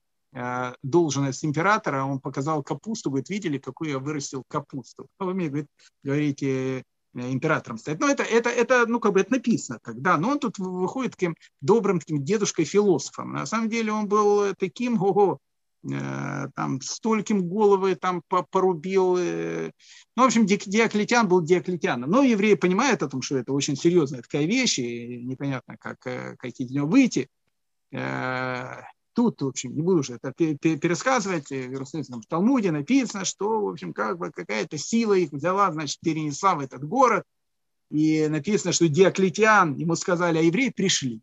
должность императора, он показал капусту, говорит, видели, какую я вырастил капусту. Ну, вы мне, говорит, говорите, императором стоять. Но это, это, это, ну, как бы это написано тогда. Но он тут выходит таким добрым таким дедушкой-философом. На самом деле он был таким, ого, Э, там стольким головы там порубил. Э. Ну, в общем, Диоклетиан был Диоклетианом. Но евреи понимают о том, что это очень серьезная такая вещь, и непонятно, как, э, как из нее выйти. Тут, в общем, не буду уже это пересказывать, в Талмуде написано, что, в общем, как бы какая-то сила их взяла, значит, перенесла в этот город, и написано, что Диоклетиан, ему сказали, а евреи пришли.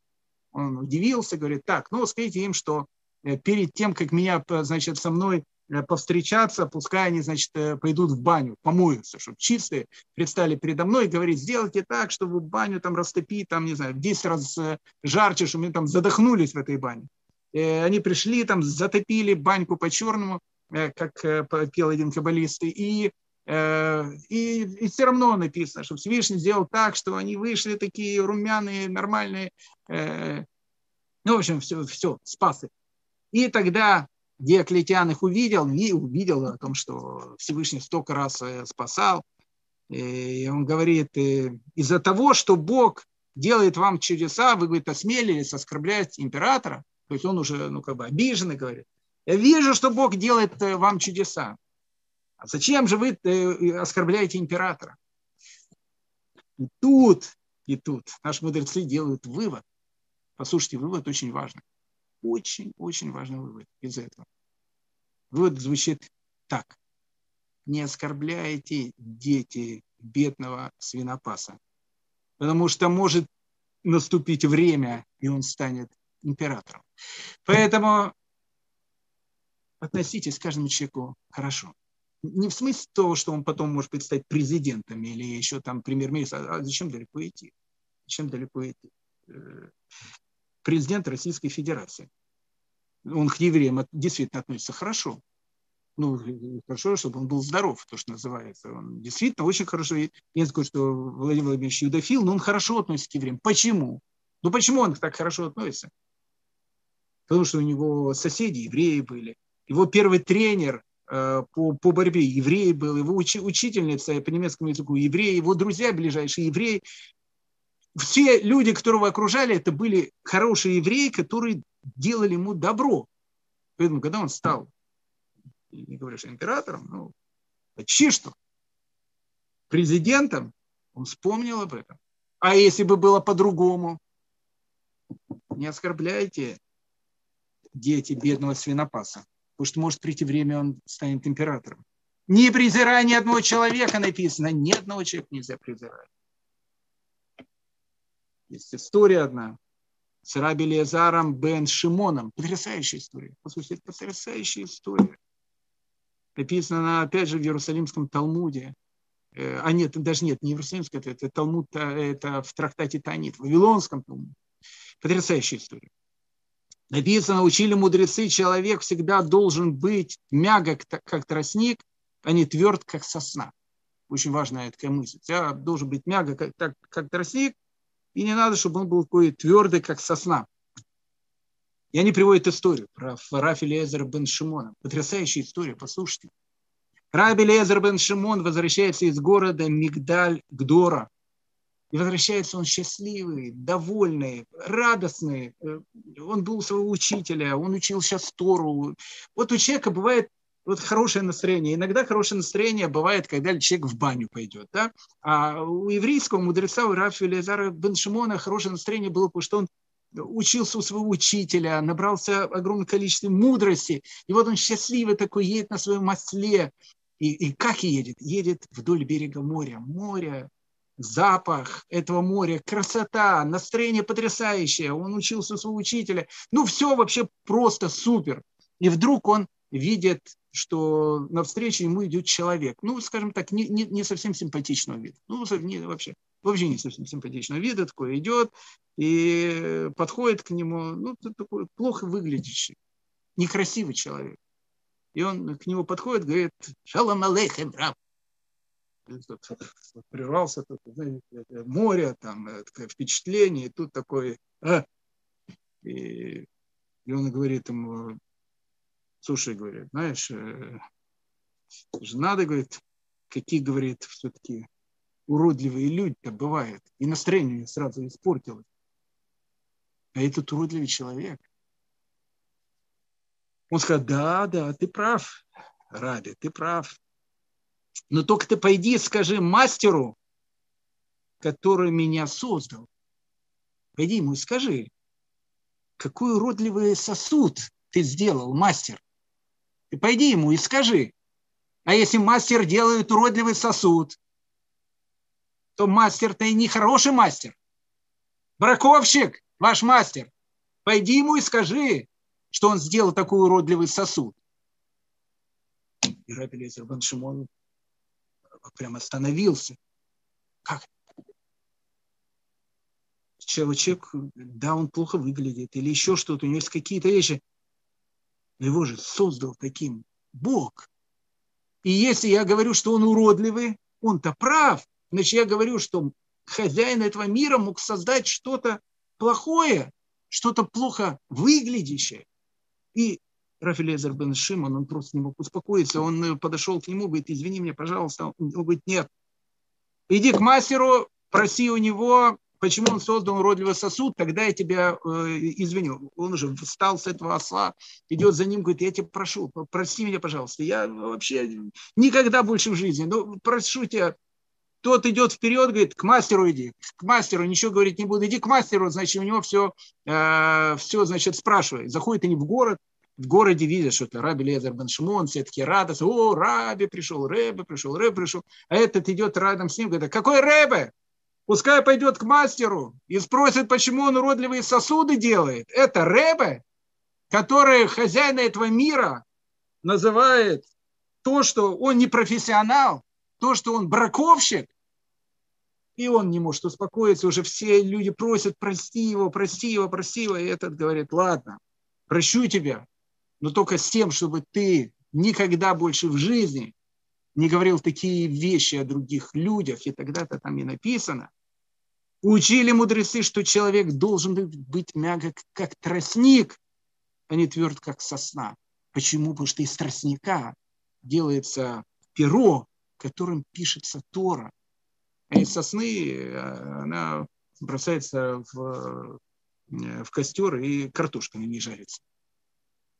Он удивился, говорит, так, ну, скажите им, что Э, перед тем, как меня, значит, со мной э, повстречаться, пускай они, значит, э, пойдут в баню, помоются, чтобы чистые предстали передо мной и говорить, сделайте так, чтобы баню там растопить, там, не знаю, в 10 раз жарче, чтобы мы там задохнулись в этой бане. И они пришли, там, затопили баньку по-черному, как пел один каббалист, и и, и все равно написано, что Всевышний сделал так, что они вышли такие румяные, нормальные. Ну, в общем, все, все спас их. И тогда Диоклетиан их увидел, и увидел о том, что Всевышний столько раз э, спасал. И он говорит, э, из-за того, что Бог делает вам чудеса, вы, говорит, осмелились оскорблять императора, то есть он уже, ну, как бы обиженный говорит, я вижу, что Бог делает э, вам чудеса. А зачем же вы оскорбляете императора? И тут, и тут наши мудрецы делают вывод. Послушайте, вывод очень важный очень-очень важный вывод из этого. Вывод звучит так. Не оскорбляйте дети бедного свинопаса, потому что может наступить время, и он станет императором. Поэтому относитесь к каждому человеку хорошо. Не в смысле того, что он потом может стать президентом или еще там премьер-министром, а зачем далеко идти? Зачем далеко идти? Президент Российской Федерации. Он к евреям действительно относится хорошо. Ну, хорошо, чтобы он был здоров, то, что называется. Он действительно очень хорошо. Я скажу, что Владимир Владимирович юдофил, но он хорошо относится к евреям. Почему? Ну, почему он так хорошо относится? Потому что у него соседи евреи были. Его первый тренер Э, по, по борьбе. Еврей был, его учи, учительница по немецкому языку еврей, его друзья ближайшие евреи. Все люди, которого окружали, это были хорошие евреи, которые делали ему добро. Поэтому, когда он стал, не говорю, что императором, ну, почти что, президентом, он вспомнил об этом. А если бы было по-другому? Не оскорбляйте дети бедного свинопаса потому что может прийти время, он станет императором. Не презирай ни одного человека написано, ни одного человека нельзя презирать. Есть история одна с Раби Лезаром бен Шимоном. Потрясающая история. Послушайте, потрясающая история. Написано она, опять же, в Иерусалимском Талмуде. Э, а нет, даже нет, не Иерусалимском, это, это Талмуд, это в трактате Танит, в Вавилонском Талмуде. Потрясающая история. Написано, учили мудрецы, человек всегда должен быть мягок, как тростник, а не тверд, как сосна. Очень важная такая мысль. Я должен быть мягок, как, так, как тростник, и не надо, чтобы он был такой твердый, как сосна. И они приводят историю про Рафи Лезер бен Шимона. Потрясающая история, послушайте. Раби Лезер бен Шимон возвращается из города Мигдаль Гдора, и возвращается он счастливый, довольный, радостный. Э, он был у своего учителя, он учил сейчас Тору. Вот у человека бывает вот хорошее настроение. Иногда хорошее настроение бывает, когда человек в баню пойдет. Да? А у еврейского мудреца, у Рафи Лезара бен Шимона хорошее настроение было, потому что он учился у своего учителя, набрался огромное количество мудрости. И вот он счастливый такой, едет на своем осле. И, и как едет? Едет вдоль берега моря. Море, запах этого моря, красота, настроение потрясающее. Он учился у своего учителя. Ну, все вообще просто супер. И вдруг он видит, что навстречу ему идет человек. Ну, скажем так, не, не, не совсем симпатичного вида. Ну, не, вообще, вообще не совсем симпатичного вида. Такой идет и подходит к нему. Ну, такой плохо выглядящий, некрасивый человек. И он к нему подходит, говорит, шалом алейхем, раб прервался, тут, знаете, море, там, э, впечатление, и тут такой, а? и, и он говорит ему, слушай, говорит, знаешь, э, надо, говорит, какие, говорит, все-таки уродливые люди-то бывают, и настроение сразу испортилось. А этот уродливый человек. Он сказал, да, да, ты прав, Раби, ты прав. Но только ты пойди и скажи мастеру, который меня создал. Пойди ему и скажи, какой уродливый сосуд ты сделал, мастер. Ты пойди ему и скажи. А если мастер делает уродливый сосуд, то мастер-то и не хороший мастер. Браковщик, ваш мастер, пойди ему и скажи, что он сделал такой уродливый сосуд. И Бен Шимон прям остановился. Как? Человек, да, он плохо выглядит, или еще что-то, у него есть какие-то вещи. Но его же создал таким Бог. И если я говорю, что он уродливый, он-то прав. Значит, я говорю, что хозяин этого мира мог создать что-то плохое, что-то плохо выглядящее. И Рафилезер бен Шимон, он просто не мог успокоиться. Он э, подошел к нему, говорит, извини меня, пожалуйста. Он говорит, нет. Иди к мастеру, проси у него, почему он создал уродливый сосуд, тогда я тебя э, извиню. Он уже встал с этого осла, идет за ним, говорит, я тебя прошу, прости меня, пожалуйста. Я вообще никогда больше в жизни, ну, прошу тебя, тот идет вперед, говорит, к мастеру иди, к мастеру, ничего говорить не буду, иди к мастеру, значит, у него все, э, все значит, спрашивай. Заходит они в город, в городе видят, что это Раби Лезер Бен Шимон, все такие радостны, о, Раби пришел, Рэбе пришел, Рэбе пришел, а этот идет рядом с ним, говорит, какой Рэбе? Пускай пойдет к мастеру и спросит, почему он уродливые сосуды делает. Это Рэбе, который хозяина этого мира называет то, что он не профессионал, то, что он браковщик, и он не может успокоиться, уже все люди просят, прости его, прости его, прости его, и этот говорит, ладно, прощу тебя, но только с тем, чтобы ты никогда больше в жизни не говорил такие вещи о других людях, и тогда-то там и написано. Учили мудрецы, что человек должен быть мягок, как тростник, а не тверд, как сосна. Почему? Потому что из тростника делается перо, которым пишется Тора. А из сосны э, она бросается в, э, в костер и картошка не жарится.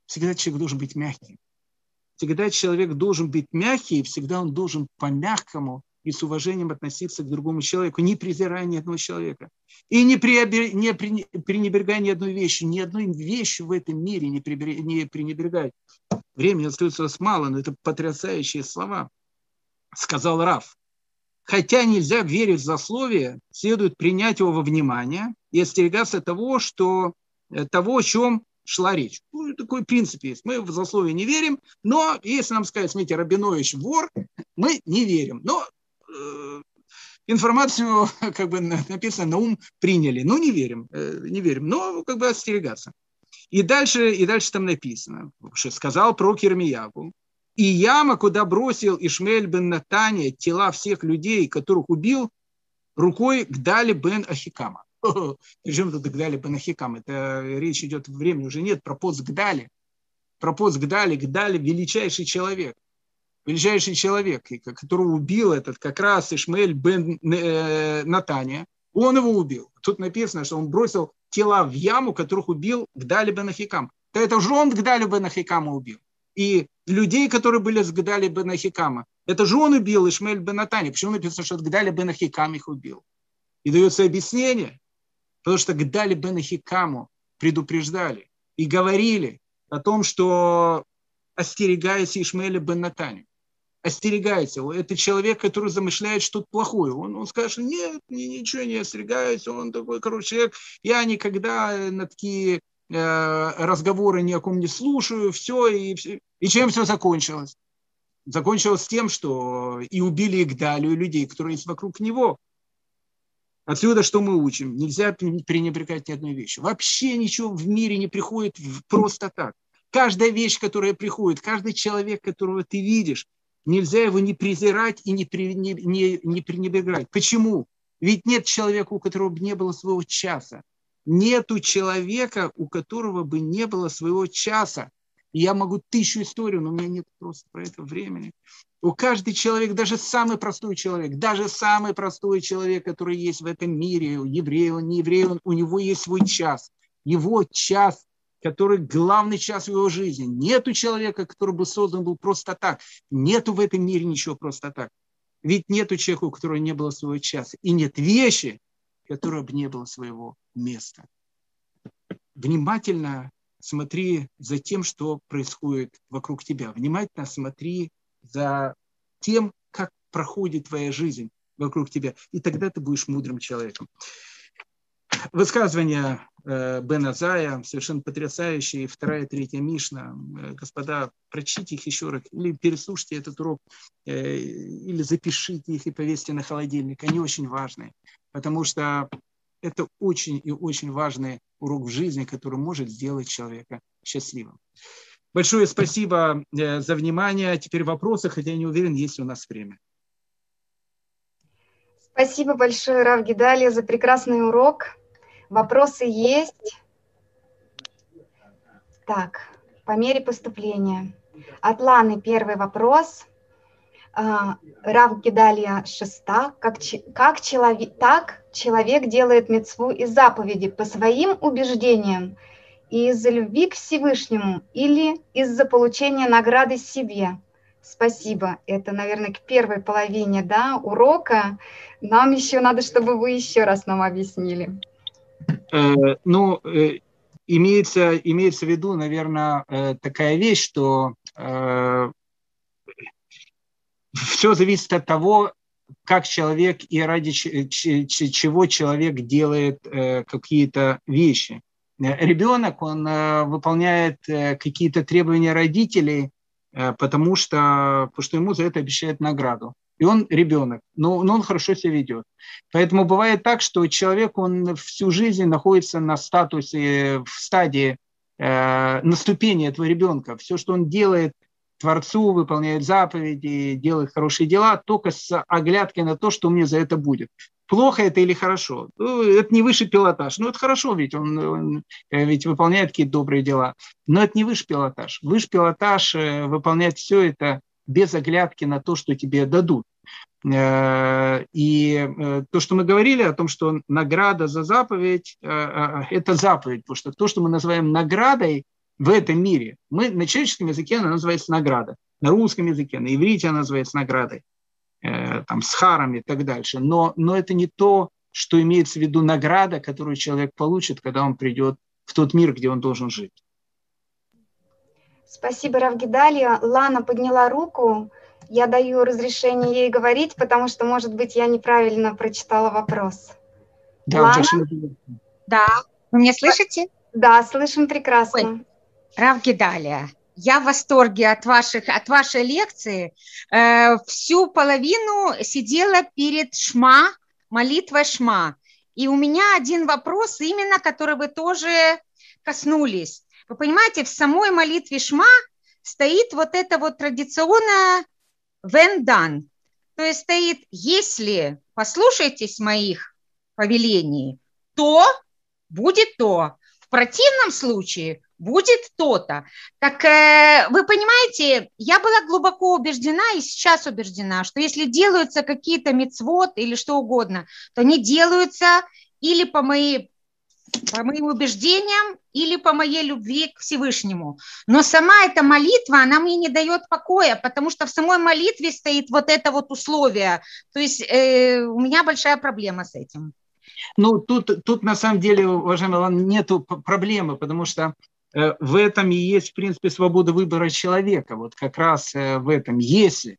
Всегда человек должен быть мягким. Всегда человек должен быть мягкий, и всегда он должен по-мягкому и с уважением относиться к другому человеку, не презирая ни одного человека. И не, при, не пренебрегая ни одной вещи, ни одной вещи в этом мире не, приберег, не пренебрегать. Времени остается у мало, но это потрясающие слова. Сказал Раф. Хотя нельзя верить в засловие, следует принять его во внимание и остерегаться того, что, э, того, о чем шла речь. Ну, такой принцип есть. Мы в засловие не верим, но если нам сказать, смотрите, Рабинович вор, мы не верим. Но информацию, как бы написано, на ум приняли. Ну, не верим, э, не верим, но как бы остерегаться. И дальше, и дальше там написано, что сказал про Кермиягу, и яма, куда бросил Ишмель бен Натания тела всех людей, которых убил, рукой Гдали бен Ахикама. Причем тут Гдали Бенахикам? Это речь идет, времени уже нет, про пост Гдали. Про пост Гдали. Гдали – величайший человек. Величайший человек, которого убил этот как раз Ишмаэль бен э, Натания. Он его убил. Тут написано, что он бросил тела в яму, которых убил Гдали бен Ахикам. То это же он Гдали бен Ахикама убил. И людей, которые были с Гдали бен Ахикама, это же он убил Ишмаэль бен Натания. Почему написано, что Гдали бен Ахикам их убил? И дается объяснение, Потому что Гдали бен Хикаму предупреждали и говорили о том, что остерегайся Ишмаэля бен Остерегайся. Это человек, который замышляет что-то плохое. Он, он скажет, что нет, ничего не остерегаюсь. Он такой, короче, человек. Я никогда на такие э, разговоры ни о ком не слушаю. Все. И, и чем все закончилось? Закончилось тем, что и убили Игдалию людей, которые есть вокруг него. Отсюда что мы учим? Нельзя пренебрегать ни одной вещью. Вообще ничего в мире не приходит просто так. Каждая вещь, которая приходит, каждый человек, которого ты видишь, нельзя его не презирать и не, при, не, не, не пренебрегать. Почему? Ведь нет человека, у которого бы не было своего часа. Нету человека, у которого бы не было своего часа. я могу тысячу историй, но у меня нет просто про это времени. У каждый человек, даже самый простой человек, даже самый простой человек, который есть в этом мире, еврей, он не еврей, он, у него есть свой час. Его час, который главный час в его жизни. Нету человека, который бы создан был просто так. Нету в этом мире ничего просто так. Ведь нету человека, у которого не было своего часа. И нет вещи, которой бы не было своего места. Внимательно смотри за тем, что происходит вокруг тебя. Внимательно смотри за тем, как проходит твоя жизнь вокруг тебя. И тогда ты будешь мудрым человеком. Высказывание э, Бена Зая совершенно потрясающие. Вторая, третья Мишна. Э, господа, прочтите их еще раз. Или переслушайте этот урок. Э, или запишите их и повесьте на холодильник. Они очень важные. Потому что это очень и очень важный урок в жизни, который может сделать человека счастливым. Большое спасибо за внимание. Теперь вопросы, хотя я не уверен, есть ли у нас время. Спасибо большое, Рав Гидалия, за прекрасный урок. Вопросы есть. Так, по мере поступления. От Ланы первый вопрос. А, Рав Гидалия шеста. Как, как человек, так человек делает мецву и заповеди по своим убеждениям – из-за любви к Всевышнему или из-за получения награды себе. Спасибо. Это, наверное, к первой половине да, урока. Нам еще надо, чтобы вы еще раз нам объяснили. Э, ну, э, имеется, имеется в виду, наверное, э, такая вещь, что все зависит от того, как человек и ради чего человек делает какие-то вещи. Ребенок, он выполняет какие-то требования родителей потому что, потому что ему за это обещают награду. И он ребенок, но, но он хорошо себя ведет. Поэтому бывает так, что человек, он всю жизнь находится на статусе, в стадии, э, на ступени этого ребенка. Все, что он делает, Творцу, выполняет заповеди, делает хорошие дела, только с оглядкой на то, что мне за это будет. Плохо это или хорошо? Ну, это не высший пилотаж. Ну, это хорошо, ведь он, он э, ведь выполняет какие-то добрые дела. Но это не высший пилотаж. Высший пилотаж э, выполнять все это без оглядки на то, что тебе дадут. Э, и то, что мы говорили о том, что награда за заповедь, это заповедь, потому что то, что мы называем наградой, в этом мире. Мы на человеческом языке она называется награда, на русском языке, на иврите она называется наградой, э, там, с харами и так дальше. Но, но это не то, что имеется в виду награда, которую человек получит, когда он придет в тот мир, где он должен жить. Спасибо, Равгидалия. Лана подняла руку. Я даю разрешение ей говорить, потому что, может быть, я неправильно прочитала вопрос. Да, Лана? Да. Вы меня слышите? Да, слышим прекрасно. Ой, Равгидалия, я в восторге от, ваших, от вашей лекции. Э, всю половину сидела перед Шма, молитвой Шма. И у меня один вопрос, именно который вы тоже коснулись. Вы понимаете, в самой молитве Шма стоит вот это вот традиционное вендан. То есть стоит, если послушайтесь моих повелений, то будет то. В противном случае будет то-то. Так э, вы понимаете, я была глубоко убеждена и сейчас убеждена, что если делаются какие-то мецвод или что угодно, то они делаются или по моей по моим убеждениям или по моей любви к Всевышнему. Но сама эта молитва, она мне не дает покоя, потому что в самой молитве стоит вот это вот условие. То есть э, у меня большая проблема с этим. Ну, тут, тут на самом деле, уважаемый Иван, нету проблемы, потому что Э, в этом и есть, в принципе, свобода выбора человека. Вот как раз э, в этом, если.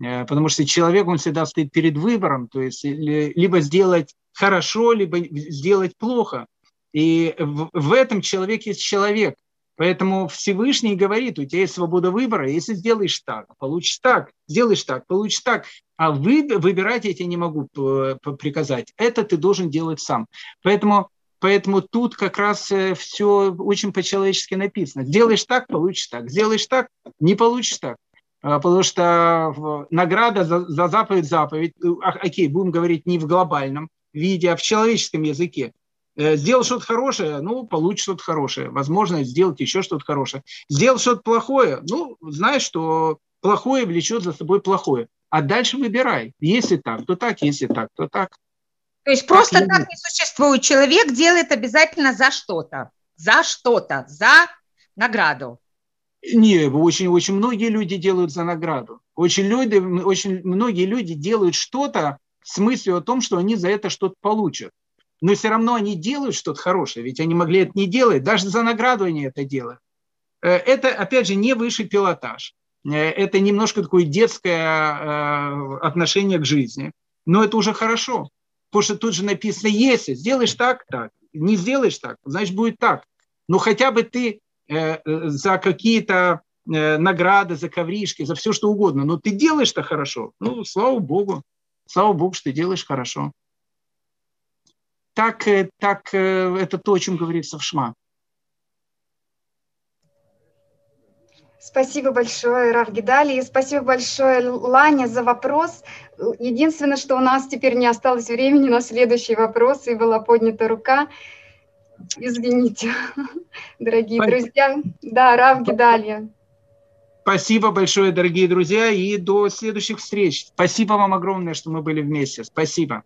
Э, потому что человек, он всегда стоит перед выбором, то есть либо сделать хорошо, либо сделать плохо. И в этом человек есть человек. Поэтому Всевышний говорит, у тебя есть свобода выбора, если сделаешь так, получишь так, сделаешь так, получишь так. А вы, выбирать я тебе не могу приказать. Это ты должен делать сам. Поэтому Поэтому тут как раз э, все очень по-человечески написано. Сделаешь так, получишь так. Сделаешь так, не получишь так. А, потому что награда за, за заповедь заповедь, э, а, окей, будем говорить не в глобальном виде, а в человеческом языке. Э, сделал что-то хорошее, ну, получишь что-то хорошее. Возможно, сделать еще что-то хорошее. Сделал что-то плохое, ну, знаешь, что плохое влечет за собой плохое. А дальше выбирай. Если так, то так, если так, то так. То есть просто так не существует. Человек делает обязательно за что-то. За что-то. За награду. Не, очень, очень многие люди делают за награду. Очень, люди, очень многие люди делают что-то с мыслью о том, что они за это что-то получат. Но все равно они делают что-то хорошее, ведь они могли это не делать. Даже за награду они это делают. Э, это, опять же, не высший пилотаж. Э, это немножко такое детское э, отношение к жизни. Но это уже хорошо. Потому что тут же написано, если сделаешь так, так, не сделаешь так, значит будет так. Но хотя бы ты за какие-то награды, за ковришки, за все что угодно, но ты делаешь-то хорошо. Ну, слава Богу, слава Богу, что ты делаешь хорошо. Так, э, так э, это то, о чем говорится в Шма. Спасибо большое, Раф Гидали, и спасибо большое, Ланя, за вопрос. Единственное, что у нас теперь не осталось времени на следующий вопрос, и была поднята рука. Извините, дорогие спасибо. друзья. Да, Раф Гидали. Спасибо большое, дорогие друзья, и до следующих встреч. Спасибо вам огромное, что мы были вместе. Спасибо.